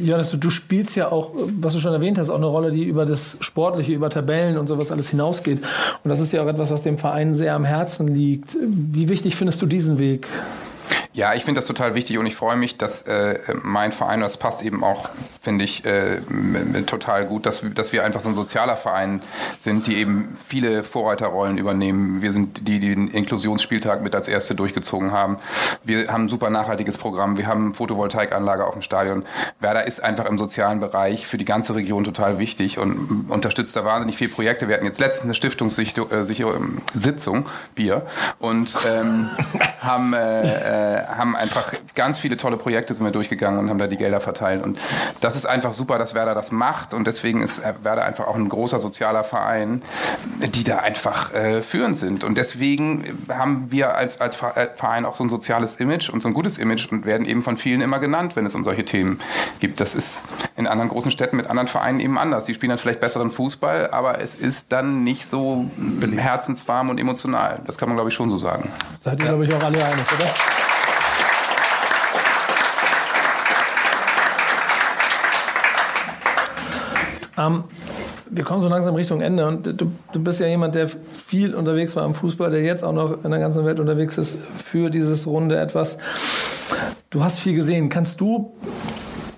Johannes, du, du spielst ja auch, was du schon erwähnt hast, auch eine Rolle, die über das Sportliche, über Tabellen und sowas alles hinausgeht. Und das ist ja auch etwas, was dem Verein sehr am Herzen liegt. Wie wichtig findest du diesen Weg? Ja, ich finde das total wichtig und ich freue mich, dass äh, mein Verein, das passt eben auch, finde ich, äh, total gut, dass, dass wir einfach so ein sozialer Verein sind, die eben viele Vorreiterrollen übernehmen. Wir sind die, die den Inklusionsspieltag mit als erste durchgezogen haben. Wir haben ein super nachhaltiges Programm. Wir haben Photovoltaikanlage auf dem Stadion. Werder ist einfach im sozialen Bereich für die ganze Region total wichtig und unterstützt da wahnsinnig viele Projekte. Wir hatten jetzt letztens eine Stiftungssitzung, äh, Bier, und ähm, haben äh, äh, haben einfach ganz viele tolle Projekte sind wir durchgegangen und haben da die Gelder verteilt. Und das ist einfach super, dass Werder das macht. Und deswegen ist Werder einfach auch ein großer sozialer Verein, die da einfach äh, führend sind. Und deswegen haben wir als, als äh, Verein auch so ein soziales Image und so ein gutes Image und werden eben von vielen immer genannt, wenn es um solche Themen gibt. Das ist in anderen großen Städten mit anderen Vereinen eben anders. Die spielen dann vielleicht besseren Fußball, aber es ist dann nicht so herzenswarm und emotional. Das kann man, glaube ich, schon so sagen. Seid ihr, glaube ich, auch alle einig, oder? Ähm, wir kommen so langsam Richtung Ende und du, du bist ja jemand, der viel unterwegs war am Fußball, der jetzt auch noch in der ganzen Welt unterwegs ist für dieses Runde etwas. Du hast viel gesehen. Kannst du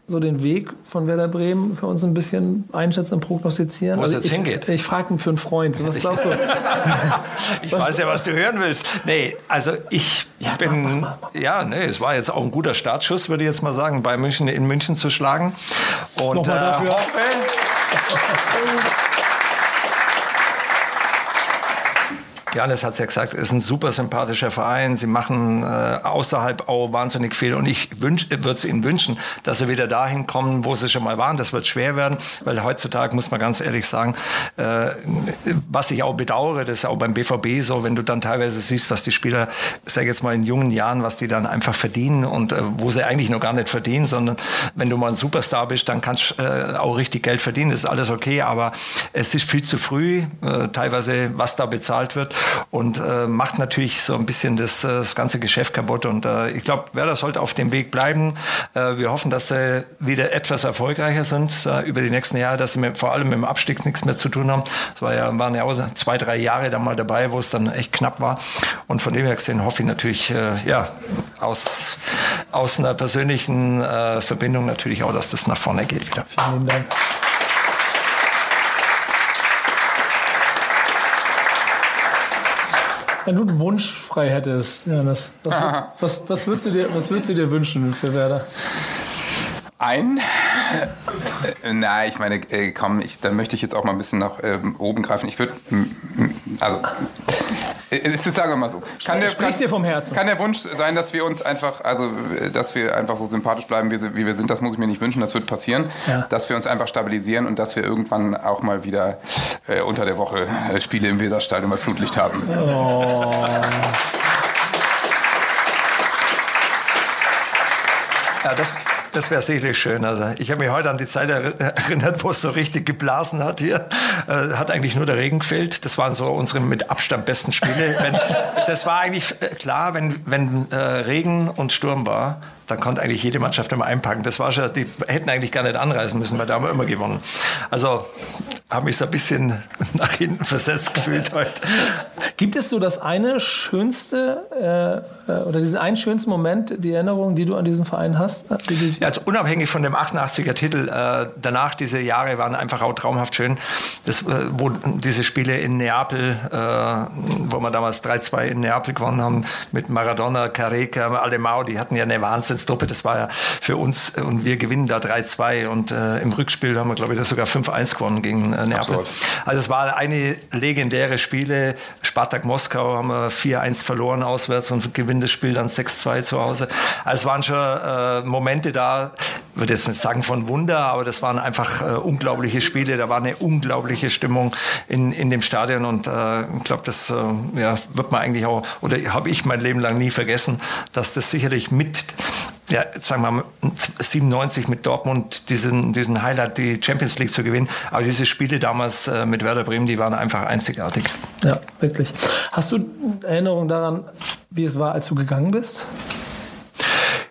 so den Weg von Werder Bremen für uns ein bisschen einschätzen und prognostizieren? Wo es Also jetzt ich, hingeht? Ich frage ihn für einen Freund. Was glaubst du? Ich Was- weiß ja, was du hören willst. Nee, also ich bin, mach, mach, mach. ja, nee, es war jetzt auch ein guter Startschuss, würde ich jetzt mal sagen, bei München in München zu schlagen. Und Nochmal dafür. hoffe, どうも。Janis hat es ja gesagt, ist ein super sympathischer Verein. Sie machen äh, außerhalb auch wahnsinnig viel. Und ich würde es ihnen wünschen, dass sie wieder dahin kommen, wo sie schon mal waren. Das wird schwer werden, weil heutzutage muss man ganz ehrlich sagen, äh, was ich auch bedauere, das ist auch beim BVB so, wenn du dann teilweise siehst, was die Spieler, sag jetzt mal in jungen Jahren, was die dann einfach verdienen und äh, wo sie eigentlich noch gar nicht verdienen, sondern wenn du mal ein Superstar bist, dann kannst du äh, auch richtig Geld verdienen. Das ist alles okay, aber es ist viel zu früh, äh, teilweise, was da bezahlt wird und äh, macht natürlich so ein bisschen das, äh, das ganze Geschäft kaputt. Und äh, ich glaube, Werder sollte auf dem Weg bleiben. Äh, wir hoffen, dass sie wieder etwas erfolgreicher sind äh, über die nächsten Jahre, dass sie mit, vor allem mit dem Abstieg nichts mehr zu tun haben. Es war ja, waren ja auch zwei, drei Jahre da mal dabei, wo es dann echt knapp war. Und von dem her gesehen hoffe ich natürlich, äh, ja, aus, aus einer persönlichen Verbindung natürlich auch, dass das nach vorne geht wieder. Vielen Dank. Wenn du einen Wunsch frei hättest, Janis, was, was, was, würdest du dir, was würdest du dir wünschen für Werder? Ein? Äh, na, ich meine, äh, komm, ich, dann möchte ich jetzt auch mal ein bisschen nach ähm, oben greifen. Ich würde, also, äh, ist es, sagen wir mal so. Kann der, Sprichst dir vom Herzen. Kann der Wunsch sein, dass wir uns einfach, also, äh, dass wir einfach so sympathisch bleiben, wie, wie wir sind, das muss ich mir nicht wünschen, das wird passieren. Ja. Dass wir uns einfach stabilisieren und dass wir irgendwann auch mal wieder äh, unter der Woche äh, Spiele im Weserstadion bei Flutlicht haben. Ja, das, das wäre sicherlich schön. Also ich habe mich heute an die Zeit erinnert, wo es so richtig geblasen hat hier. Äh, hat eigentlich nur der Regen gefehlt. Das waren so unsere mit Abstand besten Spiele. Wenn, das war eigentlich äh, klar, wenn, wenn äh, Regen und Sturm war, dann konnte eigentlich jede Mannschaft immer einpacken. Das war schon, die hätten eigentlich gar nicht anreisen müssen, weil da haben wir immer gewonnen. Also habe mich so ein bisschen nach hinten versetzt gefühlt heute. Gibt es so das eine schönste äh, äh, oder diesen einen schönsten Moment, die Erinnerung, die du an diesen Verein hast? Ja, also unabhängig von dem 88er Titel, äh, danach diese Jahre waren einfach auch traumhaft schön. Das, äh, wo diese Spiele in Neapel, äh, wo wir damals 3-2 in Neapel gewonnen haben, mit Maradona, Careca, Alemao, die hatten ja eine Wahnsinnstruppe. Das war ja für uns, äh, und wir gewinnen da 3-2 und äh, im Rückspiel haben wir, glaube ich, das sogar 5-1 gewonnen gegen äh, Neapel. Absurd. Also es war eine legendäre Spiele. Spartak Moskau haben wir 4-1 verloren auswärts und gewinnen das Spiel dann 6-2 zu Hause. Also es waren schon äh, Momente da, würde jetzt nicht sagen von Wunder, aber das waren einfach äh, unglaubliche Spiele. Da war eine unglaubliche Stimmung in, in dem Stadion und äh, ich glaube, das äh, ja, wird man eigentlich auch, oder habe ich mein Leben lang nie vergessen, dass das sicherlich mit ja, sagen wir mal, 97 mit Dortmund diesen, diesen Highlight, die Champions League zu gewinnen. Aber diese Spiele damals äh, mit Werder Bremen, die waren einfach einzigartig. ja, wirklich. Hast du Erinnerung daran, wie es war, als du gegangen bist?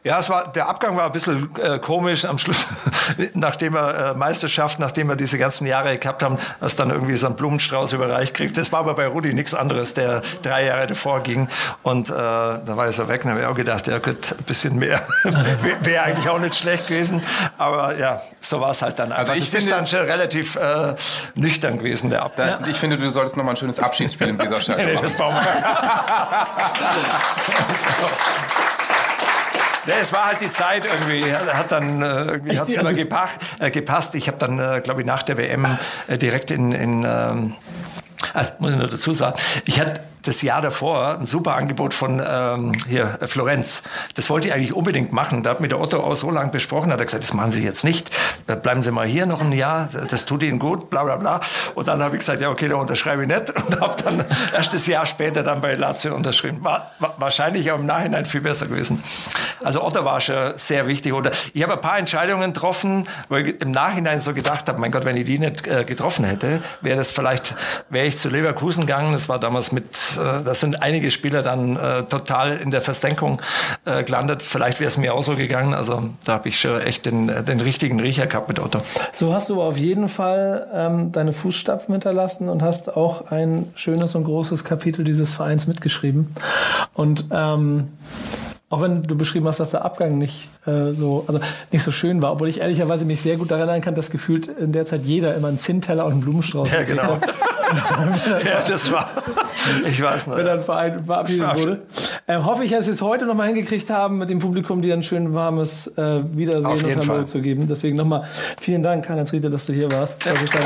Ja, es war, der Abgang war ein bisschen äh, komisch am Schluss, nachdem wir äh, Meisterschaft, nachdem wir diese ganzen Jahre gehabt haben, dass dann irgendwie so ein Blumenstrauß überreicht kriegt. Das war aber bei Rudi nichts anderes, der drei Jahre davor ging. Und äh, da war er so weg. Und habe ich auch gedacht, ja gut, ein bisschen mehr wäre wär eigentlich auch nicht schlecht gewesen. Aber ja, so war es halt dann einfach. Also ich das ist finde- dann schon relativ äh, nüchtern gewesen, der Abgang. Da, Ich finde, du solltest noch mal ein schönes Abschiedsspiel im Weserstadion Nee, machen. das brauchen wir. Nee, es war halt die Zeit irgendwie. Hat dann äh, irgendwie hat's immer Also- gepach, äh, gepasst. Ich habe dann, äh, glaube ich, nach der WM äh, direkt in, in ähm, ah, muss ich nur dazu sagen, ich hatte das Jahr davor ein super Angebot von ähm, hier äh, Florenz. Das wollte ich eigentlich unbedingt machen. Da hat mit der Otto auch so lange besprochen, hat er gesagt, das machen Sie jetzt nicht. Äh, Bleiben Sie mal hier noch ein Jahr, das tut Ihnen gut, bla bla bla. Und dann habe ich gesagt, ja okay, da unterschreibe ich nicht. Und habe dann erst das Jahr später dann bei Lazio unterschrieben. War, war wahrscheinlich auch im Nachhinein viel besser gewesen. Also Otto war schon sehr wichtig. Oder ich habe ein paar Entscheidungen getroffen, wo ich im Nachhinein so gedacht habe, mein Gott, wenn ich die nicht äh, getroffen hätte, wäre das vielleicht, wäre ich zu Leverkusen gegangen. Das war damals mit, äh, da sind einige Spieler dann äh, total in der Versenkung äh, gelandet. Vielleicht wäre es mir auch so gegangen. Also da habe ich schon echt den, äh, den richtigen Riecher gehabt mit Otto. So hast du auf jeden Fall ähm, deine Fußstapfen hinterlassen und hast auch ein schönes und großes Kapitel dieses Vereins mitgeschrieben. Und ähm, Auch wenn du beschrieben hast, dass der Abgang nicht äh, so, also nicht so schön war, obwohl ich ehrlicherweise mich sehr gut daran erinnern kann, dass gefühlt in der Zeit jeder immer einen Zinnteller und einen Blumenstrauß Ja, genau. ja, das war, ich weiß noch. wenn dann Verein verabschiedet wurde. Ähm, hoffe ich, dass wir es heute nochmal hingekriegt haben, mit dem Publikum dir ein schön warmes äh, Wiedersehen Auf und jeden Hallo Fall. zu geben. Deswegen nochmal vielen Dank, Karl-Heinz Riete, dass du hier warst. Deine Zeit.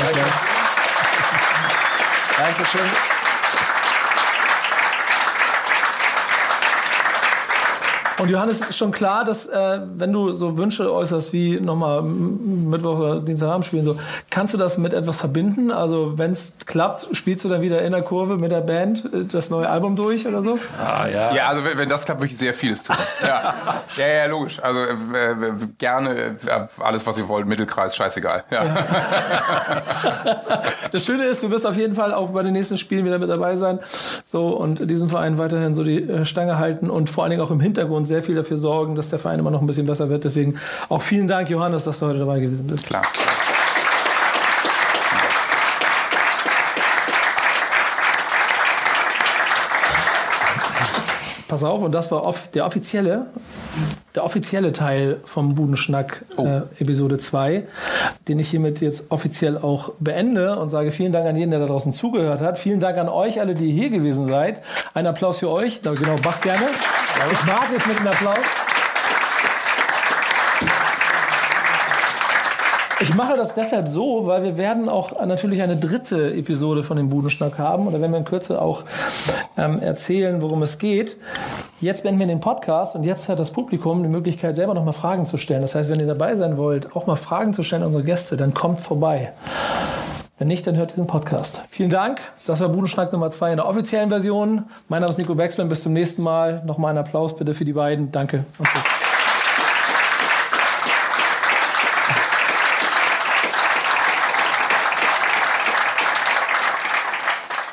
Dankeschön. Und Johannes, ist schon klar, dass äh, wenn du so Wünsche äußerst wie nochmal Mittwoch oder Dienstagabend spielen, so, kannst du das mit etwas verbinden? Also wenn es klappt, spielst du dann wieder in der Kurve mit der Band äh, das neue Album durch oder so? Ah, ja. Ja, also wenn, wenn das klappt, würde ich sehr vieles tun. Ja, ja, ja logisch. Also äh, äh, gerne äh, alles, was ihr wollt, Mittelkreis, scheißegal. Ja. Das Schöne ist, du wirst auf jeden Fall auch bei den nächsten Spielen wieder mit dabei sein. So und diesem Verein weiterhin so die äh, Stange halten und vor allen Dingen auch im Hintergrund sehr viel dafür sorgen, dass der Verein immer noch ein bisschen besser wird. Deswegen auch vielen Dank, Johannes, dass du heute dabei gewesen bist. Klar. Pass auf, und das war off der offizielle, der offizielle Teil vom Budenschnack äh, Episode 2, den ich hiermit jetzt offiziell auch beende und sage vielen Dank an jeden, der da draußen zugehört hat. Vielen Dank an euch alle, die hier gewesen seid. Ein Applaus für euch. Genau, Bach gerne. Ich mag es mit einem Applaus. Ich mache das deshalb so, weil wir werden auch natürlich eine dritte Episode von dem Budenschnack haben und da werden wir in Kürze auch ähm, erzählen, worum es geht. Jetzt beenden wir den Podcast und jetzt hat das Publikum die Möglichkeit, selber noch mal Fragen zu stellen. Das heißt, wenn ihr dabei sein wollt, auch mal Fragen zu stellen an unsere Gäste, dann kommt vorbei. Wenn nicht, dann hört diesen Podcast. Vielen Dank. Das war Budenschnack Nummer zwei in der offiziellen Version. Mein Name ist Nico Baxman. Bis zum nächsten Mal. Nochmal einen Applaus bitte für die beiden. Danke und tschüss.